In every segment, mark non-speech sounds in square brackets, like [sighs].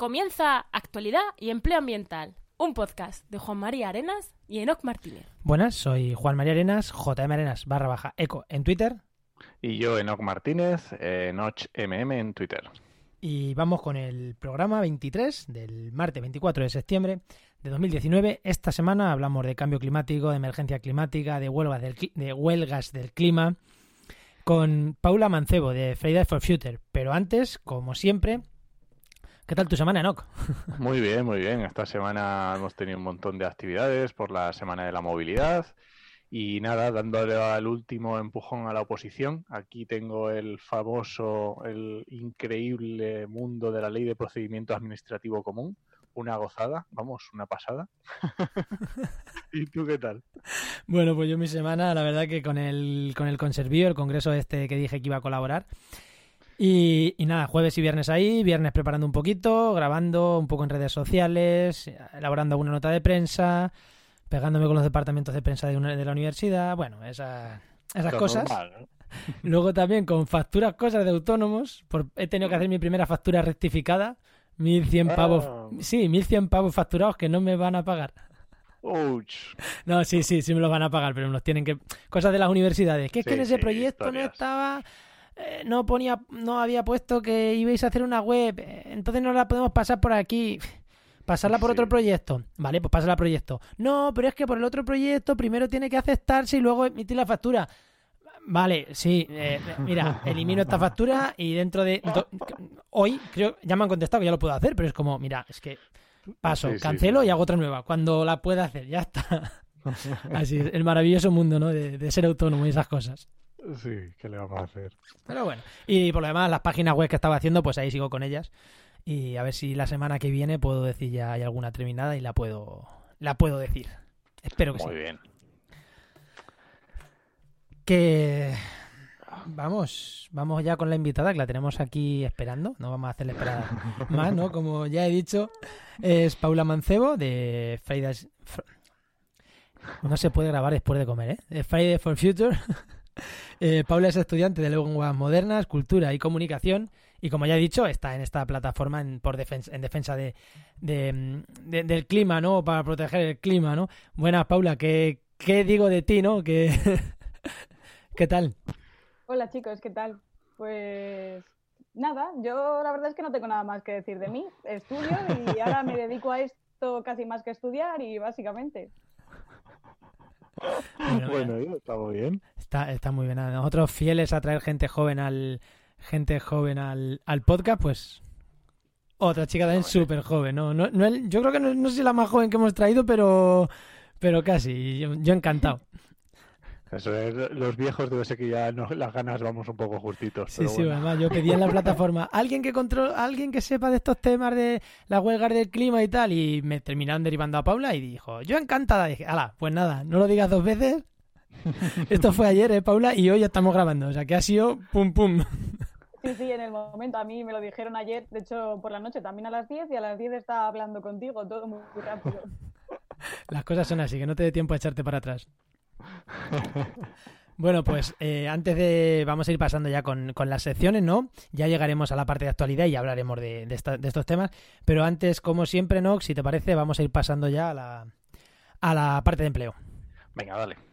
Comienza Actualidad y Empleo Ambiental, un podcast de Juan María Arenas y Enoc Martínez. Buenas, soy Juan María Arenas, JM Arenas barra baja eco en Twitter. Y yo, Enoc Martínez, eh, MM en Twitter. Y vamos con el programa 23 del martes 24 de septiembre de 2019. Esta semana hablamos de cambio climático, de emergencia climática, de huelgas del, de huelgas del clima, con Paula Mancebo de Fridays for Future. Pero antes, como siempre, ¿Qué tal tu semana, Enoch? Muy bien, muy bien. Esta semana hemos tenido un montón de actividades por la Semana de la Movilidad y nada, dándole al último empujón a la oposición. Aquí tengo el famoso, el increíble mundo de la Ley de Procedimiento Administrativo Común. Una gozada, vamos, una pasada. [laughs] ¿Y tú qué tal? Bueno, pues yo mi semana, la verdad que con el, con el Conservío, el congreso este que dije que iba a colaborar, y, nada, jueves y viernes ahí, viernes preparando un poquito, grabando un poco en redes sociales, elaborando alguna nota de prensa, pegándome con los departamentos de prensa de, de la universidad, bueno, esas cosas. [laughs] Luego también con facturas, cosas de autónomos, por, he tenido que hacer mi primera factura rectificada, 1100 pavos, ah. sí, 1100 pavos facturados que no me van a pagar. No, sí, sí, sí me los van a pagar, pero me los tienen que... Cosas de las universidades. Que es que en ese proyecto no estaba eh, no ponía, no había puesto que ibais a hacer una web, eh, entonces no la podemos pasar por aquí. [laughs] Pasarla por otro proyecto. Vale, pues pásala al proyecto. No, pero es que por el otro proyecto primero tiene que aceptarse y luego emitir la factura. Vale, sí. Eh, mira, [laughs] elimino esta factura y dentro de... Hoy, creo, ya me han contestado que ya lo puedo hacer, pero es como, mira, es que paso, cancelo y hago otra nueva. Cuando la pueda hacer, ya está. [laughs] Así es, el maravilloso mundo, ¿no? de ser autónomo y esas cosas. Sí, ¿qué le vamos a hacer? Pero bueno, y por lo demás, las páginas web que estaba haciendo, pues ahí sigo con ellas. Y a ver si la semana que viene puedo decir ya hay alguna terminada y la puedo, la puedo decir. Espero que sí. Muy bien. Que vamos, vamos ya con la invitada que la tenemos aquí esperando. No vamos a hacerle esperar [laughs] más, ¿no? Como ya he dicho, es Paula Mancebo de Fridays. No se puede grabar después de comer, ¿eh? Friday for Future. [laughs] Eh, Paula es estudiante de lenguas modernas, cultura y comunicación y como ya he dicho, está en esta plataforma en, por defensa, en defensa de, del clima, ¿no? Para proteger el clima, ¿no? Buenas, Paula, ¿qué, qué digo de ti, no? ¿Qué, [laughs] ¿Qué tal? Hola, chicos, ¿qué tal? Pues nada, yo la verdad es que no tengo nada más que decir de mí. Estudio y ahora me dedico a esto casi más que estudiar y básicamente. Bueno, está muy bien. Está, está muy bien. Nosotros fieles a traer gente joven al gente joven al, al podcast, pues otra chica también súper joven. ¿no? No, no, yo creo que no, no, sé la más joven que hemos traído, pero, pero casi. yo encantado. [laughs] Eso es, los viejos debe ser que ya no, las ganas vamos un poco justitos. Sí, sí, además yo pedí en la [laughs] plataforma alguien que control, alguien que sepa de estos temas de la huelga del clima y tal, y me terminaron derivando a Paula y dijo, yo encantada. dije, ala, pues nada, no lo digas dos veces. [laughs] Esto fue ayer, ¿eh, Paula? Y hoy ya estamos grabando, o sea que ha sido pum pum. Sí, sí, en el momento. A mí me lo dijeron ayer, de hecho por la noche también a las 10 y a las 10 estaba hablando contigo, todo muy rápido. [laughs] Las cosas son así, que no te dé tiempo a echarte para atrás. [laughs] Bueno, pues eh, antes de. Vamos a ir pasando ya con, las secciones, ¿no? Ya llegaremos a la parte de actualidad y hablaremos de, de, estos temas. Pero antes, como siempre, ¿no? Si te parece, vamos a ir pasando ya a la, a la parte de empleo. Venga, dale.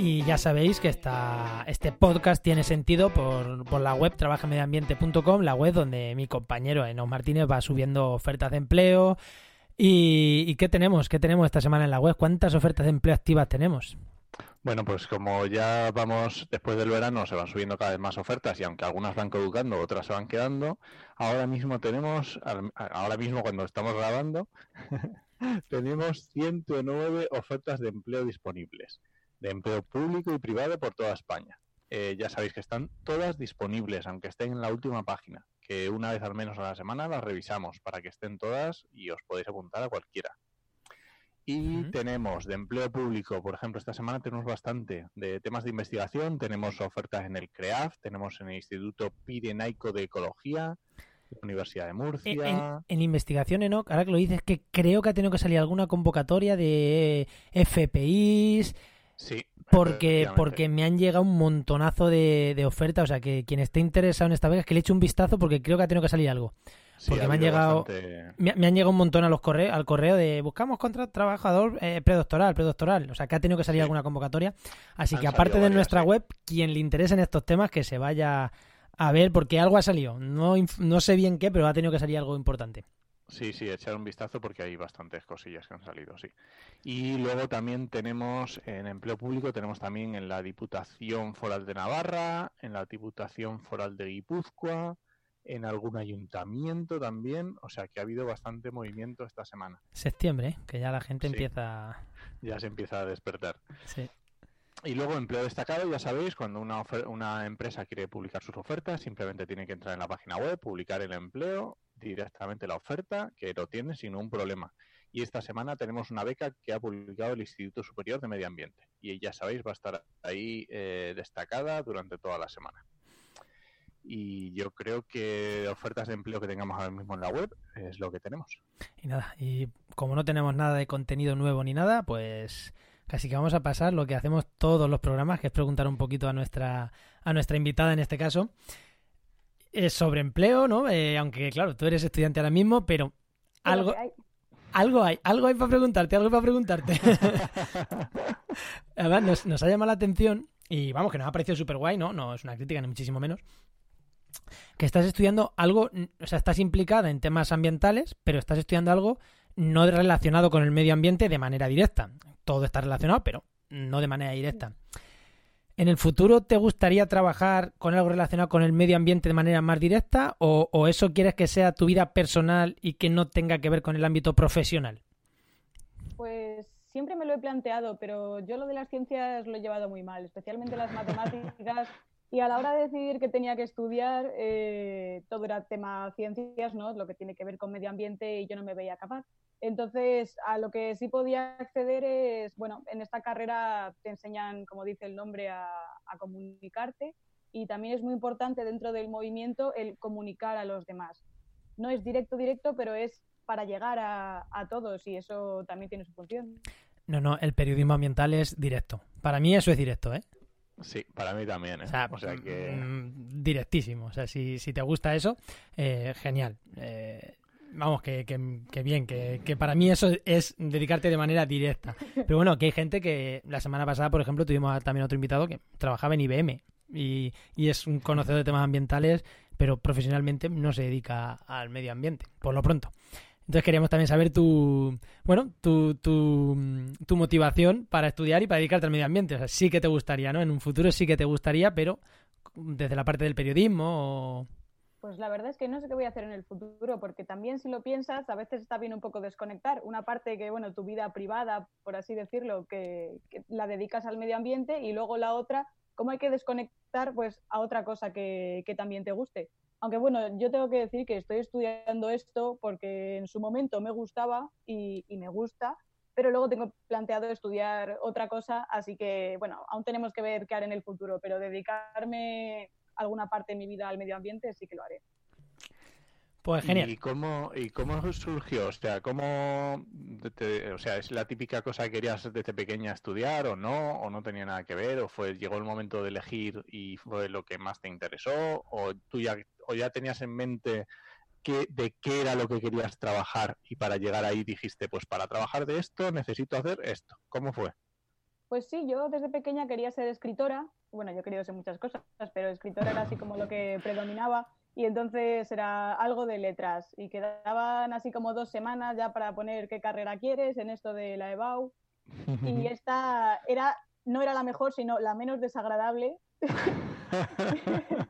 Y ya sabéis que esta, este podcast tiene sentido por, la web trabajamediambiente.com, la web donde mi compañero Enos Martínez va subiendo ofertas de empleo. ¿Y, qué tenemos? ¿Qué tenemos esta semana en la web? ¿Cuántas ofertas de empleo activas tenemos? Bueno, pues como ya vamos después del verano, se van subiendo cada vez más ofertas y aunque algunas van caducando, otras se van quedando. Ahora mismo tenemos, ahora mismo cuando estamos grabando, [laughs] tenemos 109 ofertas de empleo disponibles de empleo público y privado por toda España. Eh, ya sabéis que están todas disponibles, aunque estén en la última página, que una vez al menos a la semana las revisamos para que estén todas y os podéis apuntar a cualquiera. Y tenemos de empleo público, por ejemplo, esta semana tenemos bastante de temas de investigación, tenemos ofertas en el CREAF, tenemos en el Instituto Pirenaico de Ecología, la Universidad de Murcia. en- en investigación, Enoch, ahora que lo dices, que creo que ha tenido que salir alguna convocatoria de FPIs, Sí, porque, porque me han llegado un montonazo de, de ofertas. O sea, que quien esté interesado en esta beca, que le eche un vistazo porque creo que ha tenido que salir algo. Sí, porque me han llegado- bastante- Me, me han llegado un montón a los correos, al correo de buscamos contra trabajador eh, predoctoral, predoctoral. O sea, que ha tenido que salir Sí. alguna convocatoria. Así Han que aparte de nuestra sí. web, quien le interesen estos temas, que se vaya a ver, porque algo ha salido. No, no sé bien qué, pero ha tenido que salir algo importante. Sí, sí, echar un vistazo porque hay bastantes cosillas que han salido, sí. Y luego también tenemos en empleo público, tenemos también en la Diputación Foral de Navarra, en la Diputación Foral de Guipúzcoa, en algún ayuntamiento también, o sea que ha habido bastante movimiento esta semana. Septiembre, ¿eh? que ya la gente Sí. empieza. Ya se empieza a despertar. Sí. Y luego empleo destacado, ya sabéis, cuando una, una empresa quiere publicar sus ofertas, simplemente tiene que entrar en la página web, publicar el empleo, directamente la oferta, que lo tiene sin ningún problema. Y esta semana tenemos una beca que ha publicado el Instituto Superior de Medio Ambiente. Y ya sabéis, va a estar ahí eh, destacada durante toda la semana. Y yo creo que ofertas de empleo que tengamos ahora mismo en la web es lo que tenemos. Y nada, y como no tenemos nada de contenido nuevo ni nada, pues casi que vamos a pasar lo que hacemos todos los programas, que es preguntar un poquito a nuestra, a nuestra invitada en este caso. Es sobre empleo, ¿no? Eh, aunque claro, tú eres estudiante ahora mismo, pero algo, hay. algo hay, algo hay para preguntarte, algo para preguntarte. [laughs] Además, nos, nos ha llamado la atención y vamos, que nos ha parecido súper guay, ¿no? No es una crítica, ni muchísimo menos. Que estás estudiando algo, o sea, estás implicada en temas ambientales, pero estás estudiando algo no relacionado con el medio ambiente de manera directa. Todo está relacionado, pero no de manera directa. ¿En el futuro te gustaría trabajar con algo relacionado con el medio ambiente de manera más directa o, o eso quieres que sea tu vida personal y que no tenga que ver con el ámbito profesional? Pues siempre me lo he planteado, pero yo lo de las ciencias lo he llevado muy mal, especialmente las matemáticas. Y a la hora de decidir qué tenía que estudiar, eh, todo era tema ciencias, ¿no? Lo que tiene que ver con medio ambiente y yo no me veía capaz. Entonces, a lo que sí podía acceder es, bueno, en esta carrera te enseñan, como dice el nombre, a, a comunicarte y también es muy importante dentro del movimiento el comunicar a los demás. No es directo, directo, pero es para llegar a, a todos y eso también tiene su función. No, no, el periodismo ambiental es directo. Para mí eso es directo, ¿eh? Sí, para mí también. ¿eh? O sea, O sea que... mm, directísimo. O sea, si, si te gusta eso, eh, genial. Eh, vamos, que, que- que bien, que, que para mí eso es dedicarte de manera directa. Pero bueno, que hay gente que la semana pasada, por ejemplo, tuvimos también otro invitado que trabajaba en IBM y, y es un conocedor de temas ambientales, pero profesionalmente no se dedica al medio ambiente, por lo pronto. Entonces queríamos también saber tu, bueno, tu, tu, tu motivación para estudiar y para dedicarte al medio ambiente. O sea, sí que te gustaría, ¿no? En un futuro sí que te gustaría, pero desde la parte del periodismo. Pues la verdad es que no sé qué voy a hacer en el futuro, porque también si lo piensas, a veces está bien un poco desconectar. Una parte que, bueno, tu vida privada, por así decirlo, que, que la dedicas al medio ambiente y luego la otra, cómo hay que desconectar pues a otra cosa que, que también te guste. Aunque bueno, yo tengo que decir que estoy estudiando esto porque en su momento me gustaba y, me gusta, pero luego tengo planteado estudiar otra cosa, así que bueno, aún tenemos que ver qué haré en el futuro, pero dedicarme alguna parte de mi vida al medio ambiente sí que lo haré. Pues genial. ¿Y cómo, ¿Y cómo surgió? O sea, ¿cómo te- o sea, ¿es la típica cosa que querías desde pequeña estudiar o no? ¿O no tenía nada que ver? ¿O fue llegó el momento de elegir y fue lo que más te interesó? ¿O tú ya, o ya tenías en mente qué, de qué era lo que querías trabajar y para llegar ahí dijiste, pues para trabajar de esto necesito hacer esto? ¿Cómo fue? Pues sí, yo desde pequeña quería ser escritora. Bueno, yo he querido ser muchas cosas, pero escritora era así como lo que predominaba. Y entonces era algo de letras. Y quedaban así como dos semanas ya para poner qué carrera quieres en esto de la EBAU. Y [laughs] esta era, no era la mejor, sino la menos desagradable. [laughs]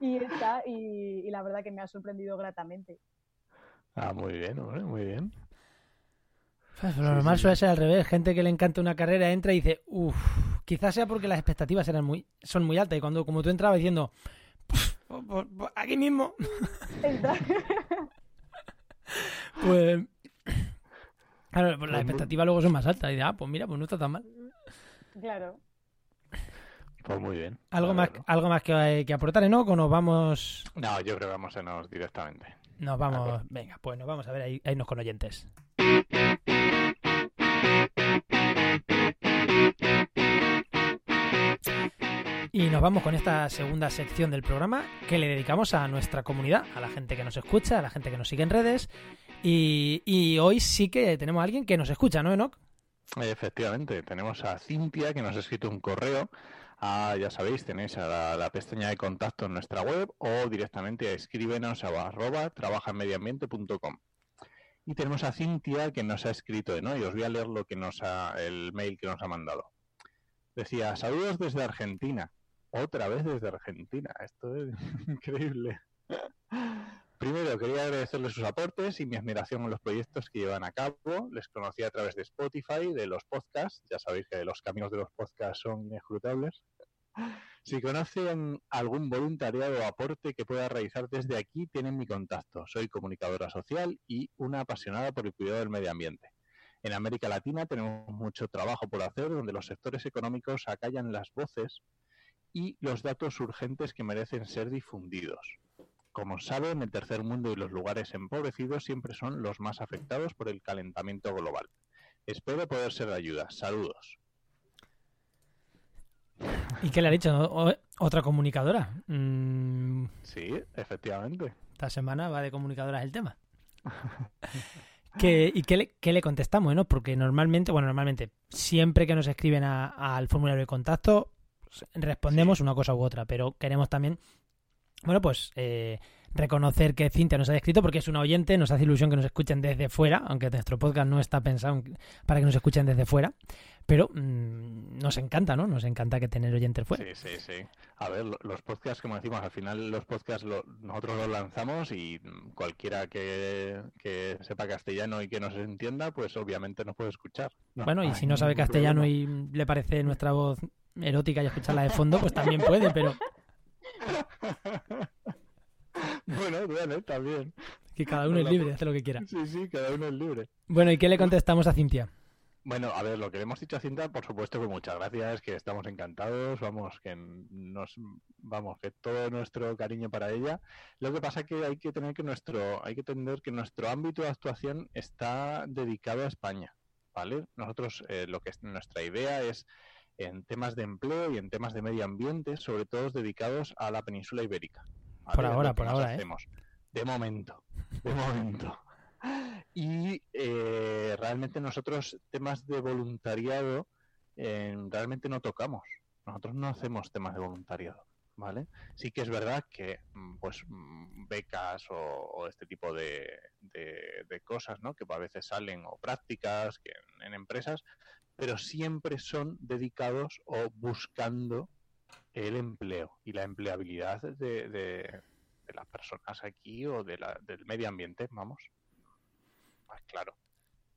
y esta, y, y la verdad que me ha sorprendido gratamente. ah, muy bien, hombre, muy bien. Pues lo Sí, normal sí. suele ser al revés. Gente que le encanta una carrera entra y dice, uff, quizás sea porque las expectativas eran muy, son muy altas. Y cuando como tú entrabas diciendo, "Pff, pues, pues, pues, aquí mismo, [laughs] pues... Claro, pues las expectativas luego son más altas. Y dices, ah, pues mira, pues no está tan mal. claro. Pues muy bien. ¿Algo más, algo más que, que aportar, Enoch, o nos vamos...? No, yo creo que vamos a irnos directamente. Nos De vamos... Venga, pues nos vamos a ver ahí, a irnos con oyentes. Y nos vamos con esta segunda sección del programa que le dedicamos a nuestra comunidad, a la gente que nos escucha, a la gente que nos sigue en redes. Y, hoy sí que tenemos a alguien que nos escucha, ¿no, Enoch? Efectivamente, tenemos a Cintia que nos ha escrito un correo. a, ya sabéis, tenéis a la, la pestaña de contacto en nuestra web o directamente a escríbenos a arroba. Y tenemos a Cintia que nos ha escrito, ¿no? Y os voy a leer lo que nos ha, el mail que nos ha mandado. Decía, saludos desde Argentina. Otra vez desde Argentina. Esto es [laughs] increíble. Primero, quería agradecerles sus aportes y mi admiración en los proyectos que llevan a cabo. Les conocí a través de Spotify, de los podcasts. Ya sabéis que los caminos de los podcasts son inescrutables. Si conocen algún voluntariado o aporte que pueda realizar desde aquí, tienen mi contacto. Soy comunicadora social y una apasionada por el cuidado del medio ambiente. En América Latina tenemos mucho trabajo por hacer, donde los sectores económicos acallan las voces y los datos urgentes que merecen ser difundidos. Como saben, el tercer mundo y los lugares empobrecidos siempre son los más afectados por el calentamiento global. Espero poder ser de ayuda. Saludos. ¿Y qué le ha dicho? ¿Otra comunicadora? Mm, Sí, efectivamente. esta semana va de comunicadoras el tema. [laughs] ¿Qué- ¿Y qué le, qué le contestamos? ¿no? Porque normalmente, bueno, normalmente, siempre que nos escriben a- al formulario de contacto, respondemos una cosa u otra, pero queremos también, bueno, pues eh, reconocer que Cintia nos ha escrito porque es una oyente, nos hace ilusión que nos escuchen desde fuera, aunque nuestro podcast no está pensado para que nos escuchen desde fuera, pero mm, nos encanta, ¿no? Nos encanta que tener oyentes fuera. Sí, sí, sí. A ver, lo- los podcasts, como decimos, al final los podcasts lo- nosotros los lanzamos y mm, cualquiera que, que sepa castellano y que nos entienda, pues obviamente nos puede escuchar. No Bueno, y si no sabe castellano y le parece nuestra voz erótica y escucharla de fondo, pues también puede, pero bueno, bueno, también. que cada uno es libre, hace lo que quiera. Sí, sí, cada uno es libre. Bueno, ¿y qué le contestamos a Cintia? Bueno, a ver, lo que le hemos dicho a Cinta, por supuesto que muchas gracias, que estamos encantados, vamos, que nos, vamos, que todo nuestro cariño para ella. Lo que pasa que hay que tener que nuestro, hay que entender que nuestro ámbito de actuación está dedicado a España, ¿vale? Nosotros, eh, lo que es nuestra idea es en temas de empleo y en temas de medio ambiente, sobre todo dedicados a la península ibérica. Por ahora, por ahora, ¿eh? hacemos. De momento, de momento. Y eh, realmente nosotros temas de voluntariado eh, realmente no tocamos. Nosotros no hacemos temas de voluntariado, ¿vale? Sí que es verdad que mm, pues mm, becas o, o este tipo de, de- de cosas, ¿no? Que a veces salen o prácticas que en, en empresas, pero siempre son dedicados o buscando el empleo y la empleabilidad de, de- las personas aquí o de la, del medio ambiente, vamos. Más claro.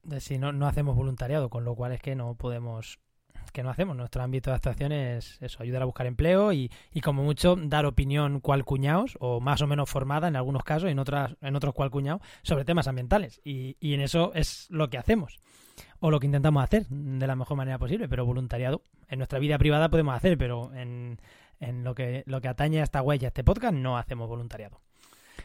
De si no, no hacemos voluntariado, con lo cual es que no podemos, que no hacemos. Nuestro ámbito de actuación es eso, ayudar a buscar empleo y, y como mucho dar opinión cual cuñados, o más o menos formada en algunos casos, en otras, en otros cual cuñados, sobre temas ambientales. Y, y en eso es lo que hacemos. O lo que intentamos hacer de la mejor manera posible, pero voluntariado. En nuestra vida privada podemos hacer, pero en, en lo que lo que atañe a esta huella, a este podcast, no hacemos voluntariado.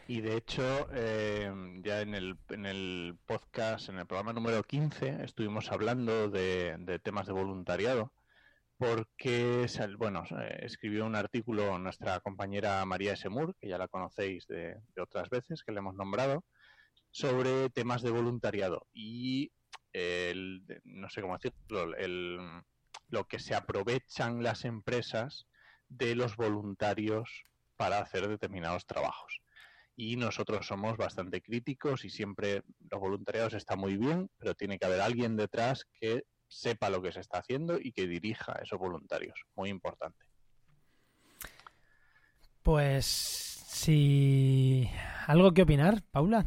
Y de hecho, eh, ya en el, en el podcast, en el programa número 15, estuvimos hablando de, de temas de voluntariado, porque, bueno, eh, escribió un artículo nuestra compañera María Esemur, que ya la conocéis de, de otras veces, que le hemos nombrado, sobre temas de voluntariado. Y el, no sé cómo decirlo, el, lo que se aprovechan las empresas de los voluntarios para hacer determinados trabajos y nosotros somos bastante críticos y siempre los voluntariados están muy bien, pero tiene que haber alguien detrás que sepa lo que se está haciendo y que dirija a esos voluntarios. Muy importante. Pues si algo que opinar, Paula.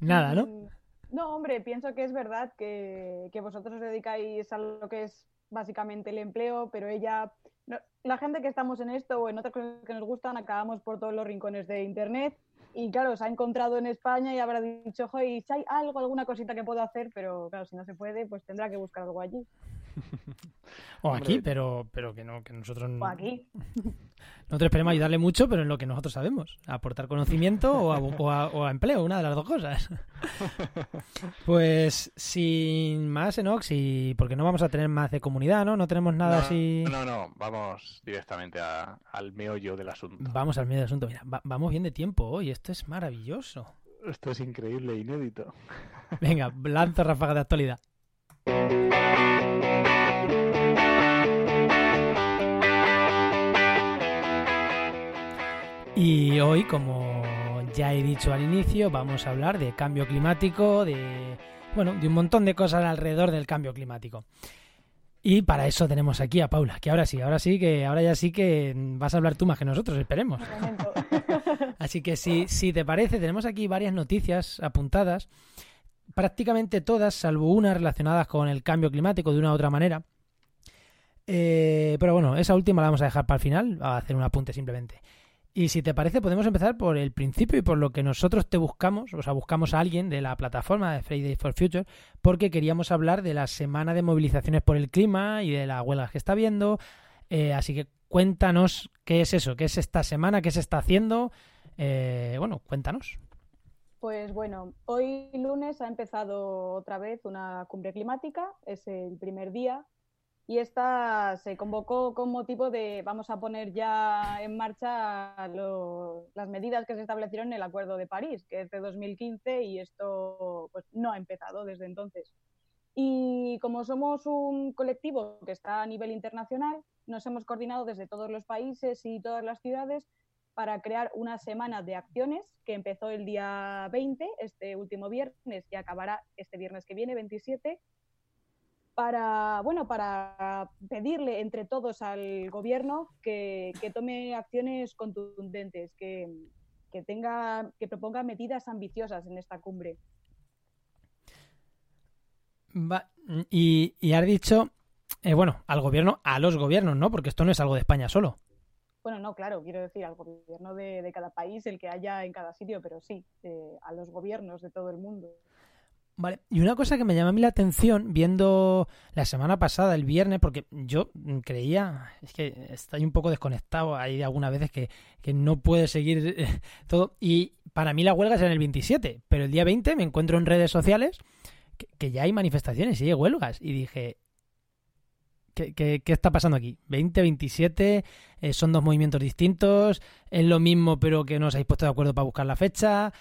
Nada, ¿no? No, hombre, pienso que es verdad que, que vosotros os dedicáis a lo que es básicamente el empleo, pero ella, no- la gente que estamos en esto o en otras cosas que nos gustan, acabamos por todos los rincones de Internet y claro, se ha encontrado en España y habrá dicho, joder, si hay algo, alguna cosita que puedo hacer, pero claro, si no se puede, pues tendrá que buscar algo allí. O aquí, pero, pero que no, que nosotros O aquí. [laughs] Nosotros esperemos ayudarle mucho, pero en lo que nosotros sabemos. Aportar conocimiento o a, o a- o a empleo, una de las dos cosas. [laughs] Pues sin más, Enox, y porque no vamos a tener más de comunidad, ¿no? No tenemos nada no, así. No, no, vamos directamente a- al meollo del asunto. Vamos al medio del asunto. Mira, va- vamos bien de tiempo hoy. Esto es maravilloso. Esto es increíble e inédito. Venga, lanzo ráfaga de actualidad. [laughs] Y hoy, como ya he dicho al inicio, vamos a hablar de cambio climático, de bueno, de un montón de cosas alrededor del cambio climático. Y para eso tenemos aquí a Paula, que ahora sí, ahora sí, que ahora ya sí que vas a hablar tú más que nosotros, esperemos. [laughs] Así que si, si te parece, tenemos aquí varias noticias apuntadas, prácticamente todas, salvo una relacionadas con el cambio climático de una u otra manera. Eh, pero bueno, esa última la vamos a dejar para el final, a hacer un apunte simplemente. Y si te parece, podemos empezar por el principio y por lo que nosotros te buscamos, o sea, buscamos a alguien de la plataforma de Fridays for Future, porque queríamos hablar de la semana de movilizaciones por el clima y de las huelgas que está habiendo. Eh, así que cuéntanos qué es eso, qué es esta semana, qué se está haciendo. Eh, bueno, cuéntanos. Pues bueno, hoy lunes ha empezado otra vez una cumbre climática, es el primer día, y esta se convocó con motivo de vamos a poner ya en marcha las medidas que se establecieron en el Acuerdo de París, que es de 2015 y esto pues, no ha empezado desde entonces. Y como somos un colectivo que está a nivel internacional, nos hemos coordinado desde todos los países y todas las ciudades para crear una semana de acciones que empezó el día 20, este último viernes, y acabará este viernes que viene, 27, para, bueno, para pedirle entre todos al gobierno que, que tome acciones contundentes, que, que, tenga, que proponga medidas ambiciosas en esta cumbre. Va- y, y has dicho, eh, bueno, al gobierno, a los gobiernos, ¿no? Porque esto no es algo de España solo. Bueno, no, claro, quiero decir al gobierno de, de cada país, el que haya en cada sitio, pero sí, eh, a los gobiernos de todo el mundo. Vale, y una cosa que me llama a mí la atención viendo la semana pasada, el viernes, porque yo creía, es que estoy un poco desconectado, hay algunas veces que, que no puede seguir eh, todo, y para mí la huelga es en el 27, pero el día 20 me encuentro en redes sociales que, que ya hay manifestaciones y hay huelgas, y dije, ¿qué, qué, qué está pasando aquí? 20, 27, eh, son dos movimientos distintos, es lo mismo pero que no os habéis puesto de acuerdo para buscar la fecha.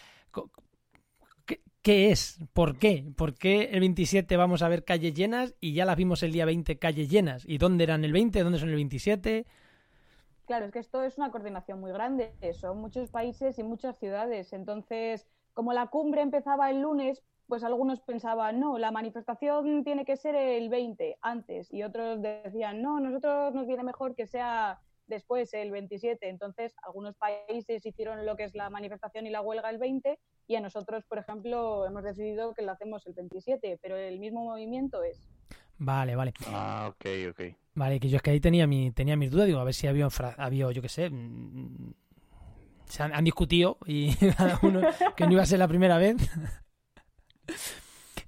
Co- ¿Qué, qué es? ¿Por qué? ¿Por qué el 27 vamos a ver calles llenas y ya las vimos el día 20 calles llenas? ¿Y dónde eran el 20? ¿Dónde son el 27? Claro, es que esto es una coordinación muy grande, son muchos países y muchas ciudades. Entonces, como la cumbre empezaba el lunes, pues algunos pensaban, no, la manifestación tiene que ser el 20 antes, y otros decían, no, nosotros nos viene mejor que sea después, el 27. Entonces, algunos países hicieron lo que es la manifestación y la huelga el 20, y a nosotros, por ejemplo, hemos decidido que lo hacemos el 27, pero el mismo movimiento es. Vale, vale. Ah, ok, ok. Vale, que yo es que ahí tenía, mi, tenía mis dudas, digo, a ver si había, fra- había yo qué sé, mm, se han, han discutido y [laughs] cada uno que no iba a ser la primera vez. [laughs]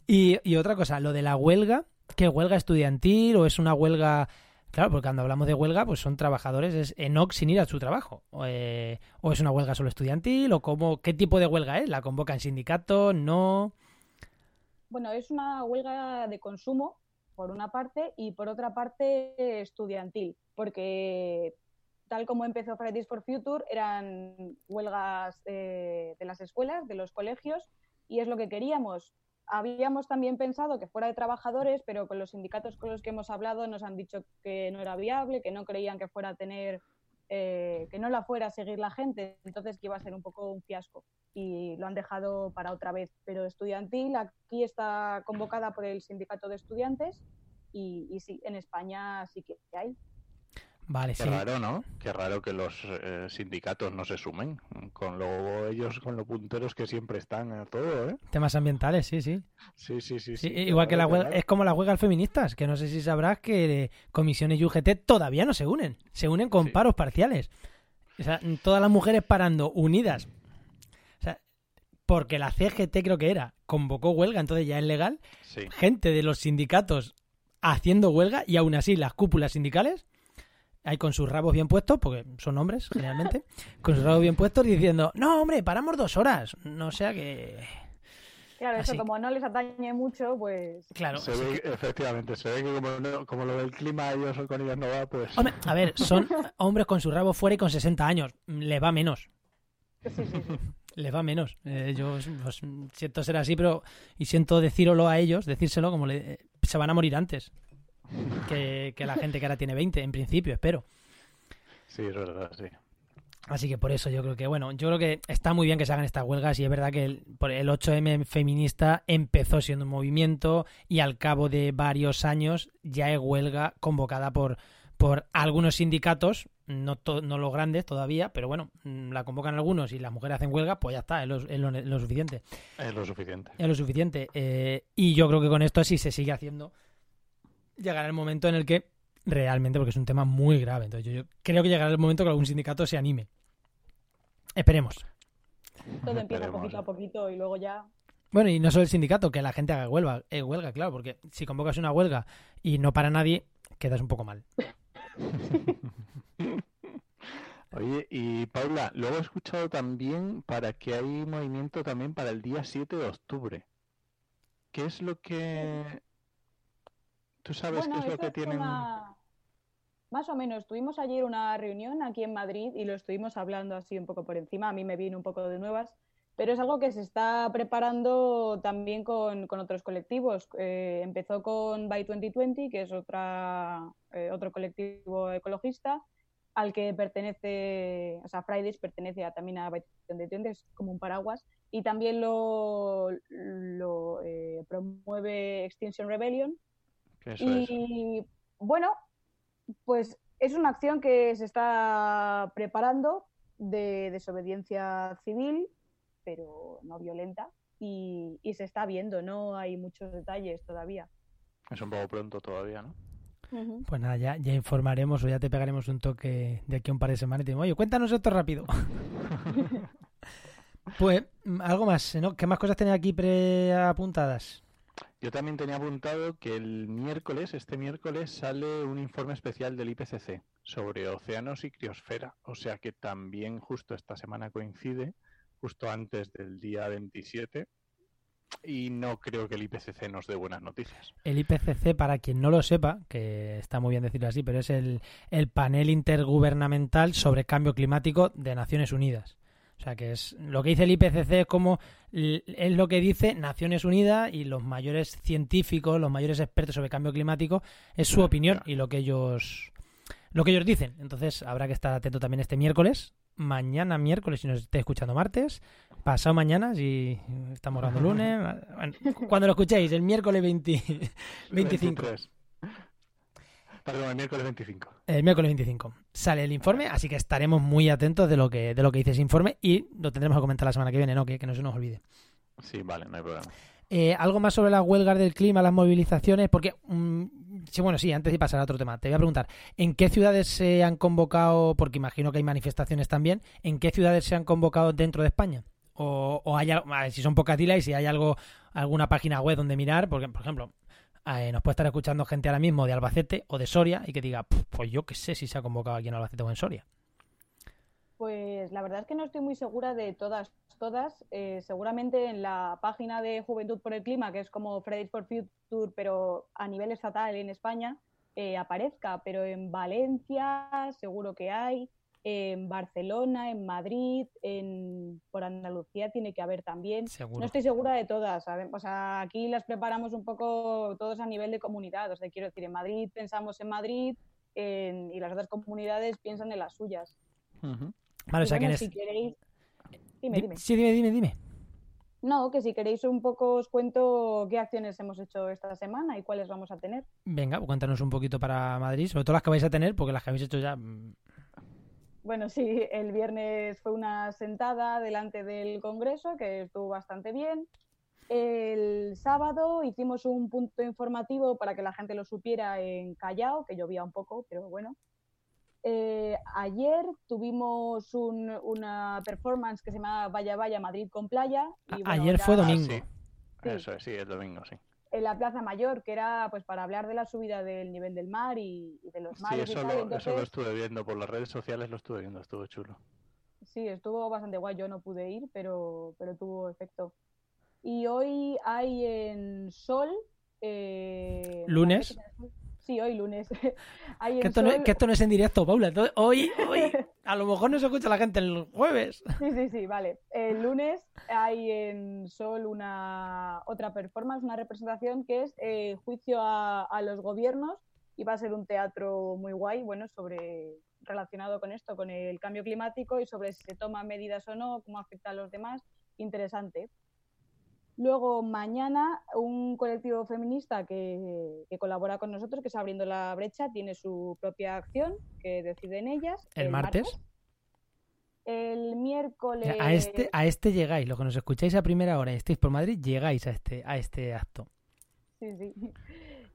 y, y otra cosa, lo de la huelga, ¿qué huelga estudiantil o es una huelga... Claro, porque cuando hablamos de huelga, pues son trabajadores es ENOC sin ir a su trabajo. O, eh, o es una huelga solo estudiantil, o cómo, qué tipo de huelga es. ¿La convocan sindicatos? ¿No? Bueno, es una huelga de consumo, por una parte, y por otra parte estudiantil, porque tal como empezó Fridays for Future, eran huelgas eh, de las escuelas, de los colegios, y es lo que queríamos. Habíamos también pensado que fuera de trabajadores, pero con los sindicatos con los que hemos hablado nos han dicho que no era viable, que no creían que fuera a tener, eh, que no la fuera a seguir la gente, entonces que iba a ser un poco un fiasco y lo han dejado para otra vez. Pero estudiantil aquí está convocada por el sindicato de estudiantes y, y sí, en España sí que hay. Vale, Qué sí. raro, ¿no? Qué raro que los eh, sindicatos no se sumen. Con lo, ellos con los punteros que siempre están a todo, ¿eh? Temas ambientales, sí, sí. Sí, sí, sí. Sí, sí, igual que la huelga, es como la huelga feministas, que no sé si sabrás que eh, comisiones y UGT todavía no se unen, se unen con Sí. paros parciales. O sea, todas las mujeres parando unidas. O sea, porque la CGT creo que era, convocó huelga, entonces ya es legal. Gente de los sindicatos haciendo huelga y aún así las cúpulas sindicales, ahí con sus rabos bien puestos, porque son hombres generalmente, [laughs] con sus rabos bien puestos diciendo, no, hombre, paramos dos horas. No sea que... Claro, eso como no les atañe mucho, pues Claro. Se ve, efectivamente, se ve que como, no- como lo del clima ellos con ellos no va, pues... Hombre, a ver, son [laughs] hombres con sus rabos fuera y con 60 años. Les va menos. sí, sí, sí. [laughs] Les va menos. Eh, yo pues, siento ser así, pero y siento decíroslo a ellos, decírselo como le- eh, se van a morir antes que, que la gente que ahora tiene 20, en principio, espero. Sí, es verdad, sí. Así que por eso yo creo que, bueno, yo creo que está muy bien que se hagan estas huelgas y es verdad que el, por el 8M feminista empezó siendo un movimiento y al cabo de varios años ya es huelga convocada por, por algunos sindicatos, no, to- no los grandes todavía, pero bueno, mm, la convocan algunos y las mujeres hacen huelga, pues ya está, es lo, es lo- es lo suficiente. Es lo suficiente. Es lo suficiente. Eh, y yo creo que con esto, si se sigue haciendo, llegará el momento en el que realmente, porque es un tema muy grave, entonces yo, yo creo que llegará el momento que algún sindicato se anime. Esperemos. Todo empieza Esperemos, poquito eh. a poquito y luego ya. Bueno, y no solo el sindicato, que la gente haga huelga, eh, huelga, claro, porque si convocas una huelga y no para nadie, quedas un poco mal. [laughs] Oye, y Paula, luego he escuchado también para que hay movimiento también para el día 7 de octubre. ¿Qué es lo que... ¿Tú sabes Bueno, qué es lo que es tienen? una- Más o menos, tuvimos ayer una reunión aquí en Madrid y lo estuvimos hablando así un poco por encima, a mí me vino un poco de nuevas, pero es algo que se está preparando también con, con otros colectivos. Eh, empezó con By 2020, que es otra, eh, otro colectivo ecologista, al que pertenece, o sea, Fridays pertenece a- también a By 2020, es como un paraguas, y también lo, lo eh, promueve Extinction Rebellion, Es. y bueno, pues es una acción que se está preparando de desobediencia civil, pero no violenta, y, y se está viendo, no hay muchos detalles todavía. Es un poco pronto todavía, ¿no? Pues nada, ya, ya informaremos o ya te pegaremos un toque de aquí a un par de semanas y te digo, oye, cuéntanos esto rápido. [laughs] pues, mm, algo más, ¿no? ¿Qué más cosas tenéis aquí preapuntadas? Yo también tenía apuntado que el miércoles, este miércoles, sale un informe especial del IPCC sobre océanos y criosfera. O sea que también justo esta semana coincide, justo antes del día 27. Y no creo que el IPCC nos dé buenas noticias. El IPCC, para quien no lo sepa, que está muy bien decirlo así, pero es el, el panel intergubernamental sobre cambio climático de Naciones Unidas. O sea, que es lo que dice el IPCC es como es lo que dice Naciones Unidas y los mayores científicos, los mayores expertos sobre cambio climático, es su opinión y lo que ellos lo que ellos dicen. Entonces, habrá que estar atento también este miércoles, mañana miércoles si nos esté escuchando martes, pasado mañana si estamos grabando lunes, bueno, cuando lo escuchéis, el miércoles 20 25. 23. Perdón, el miércoles 25. El miércoles 25 sale el informe, así que estaremos muy atentos de lo que de lo que dice ese informe y lo tendremos que comentar la semana que viene, ¿no? Que, que no se nos olvide. Sí, vale, no hay problema. Eh, algo más sobre las huelgas del clima, las movilizaciones, porque mm, sí, bueno, sí, antes de pasar a otro tema, te voy a preguntar, ¿en qué ciudades se han convocado, porque imagino que hay manifestaciones también, ¿en qué ciudades se han convocado dentro de España? O, o hay algo, a ver, si son pocas dilas y si hay algo, alguna página web donde mirar, porque, por ejemplo, eh, nos puede estar escuchando gente ahora mismo de Albacete o de Soria y que diga, "Puf, pues yo qué sé si se ha convocado aquí en Albacete o en Soria. Pues la verdad es que no estoy muy segura de todas, todas. Eh, seguramente en la página de Juventud por el Clima, que es como Fridays for Future, pero a nivel estatal en España, eh, aparezca. Pero en Valencia seguro que hay, en Barcelona, en Madrid, en, por Andalucía tiene que haber también. Seguro. No estoy segura de todas. O sea, aquí las preparamos un poco todos a nivel de comunidad. O sea, quiero decir, en Madrid pensamos en Madrid en- y las otras comunidades piensan en las suyas. Vale, o sea, bueno, que en si es- queréis... Dime, Di- dime. Sí, dime, dime, dime. No, que si queréis un poco os cuento qué acciones hemos hecho esta semana y cuáles vamos a tener. Venga, pues cuéntanos un poquito para Madrid, sobre todo las que vais a tener, porque las que habéis hecho ya. Bueno, sí, el viernes fue una sentada delante del Congreso que estuvo bastante bien. El sábado hicimos un punto informativo para que la gente lo supiera en Callao, que llovía un poco, pero bueno. Eh, ayer tuvimos un- una performance que se llama Vaya Vaya Madrid con Playa. y, A- bueno, ayer ya- fue Ah, domingo. sí. Sí. Eso es, sí, el domingo, sí. En la Plaza Mayor, que era pues para hablar de la subida del nivel del mar y, y de los Sí, mares eso y tal. lo, eso lo estuve viendo por las redes sociales, lo estuve viendo, estuvo chulo. Sí, estuvo bastante guay. Yo no pude ir, pero, pero tuvo efecto. Y hoy hay en Sol. eh, ¿Lunes? Sí, hoy lunes. [laughs] hay Que esto, no, que esto no es en directo, Paula. Entonces, hoy, hoy, [laughs] a lo mejor no se escucha la gente el jueves. [laughs] Sí, sí, sí, vale. El lunes hay en Sol una otra performance, una representación que es eh, juicio a, a los gobiernos y va a ser un teatro muy guay, bueno, sobre relacionado con esto, con el cambio climático y sobre si se toman medidas o no, cómo afecta a los demás. Interesante. Luego, mañana, un colectivo feminista que, que colabora con nosotros, que es Abriendo la Brecha, tiene su propia acción que deciden ellas. ¿El martes? El miércoles. A este, a este llegáis, los que nos escucháis a primera hora y estáis por Madrid, llegáis a este, a este acto. Sí, sí.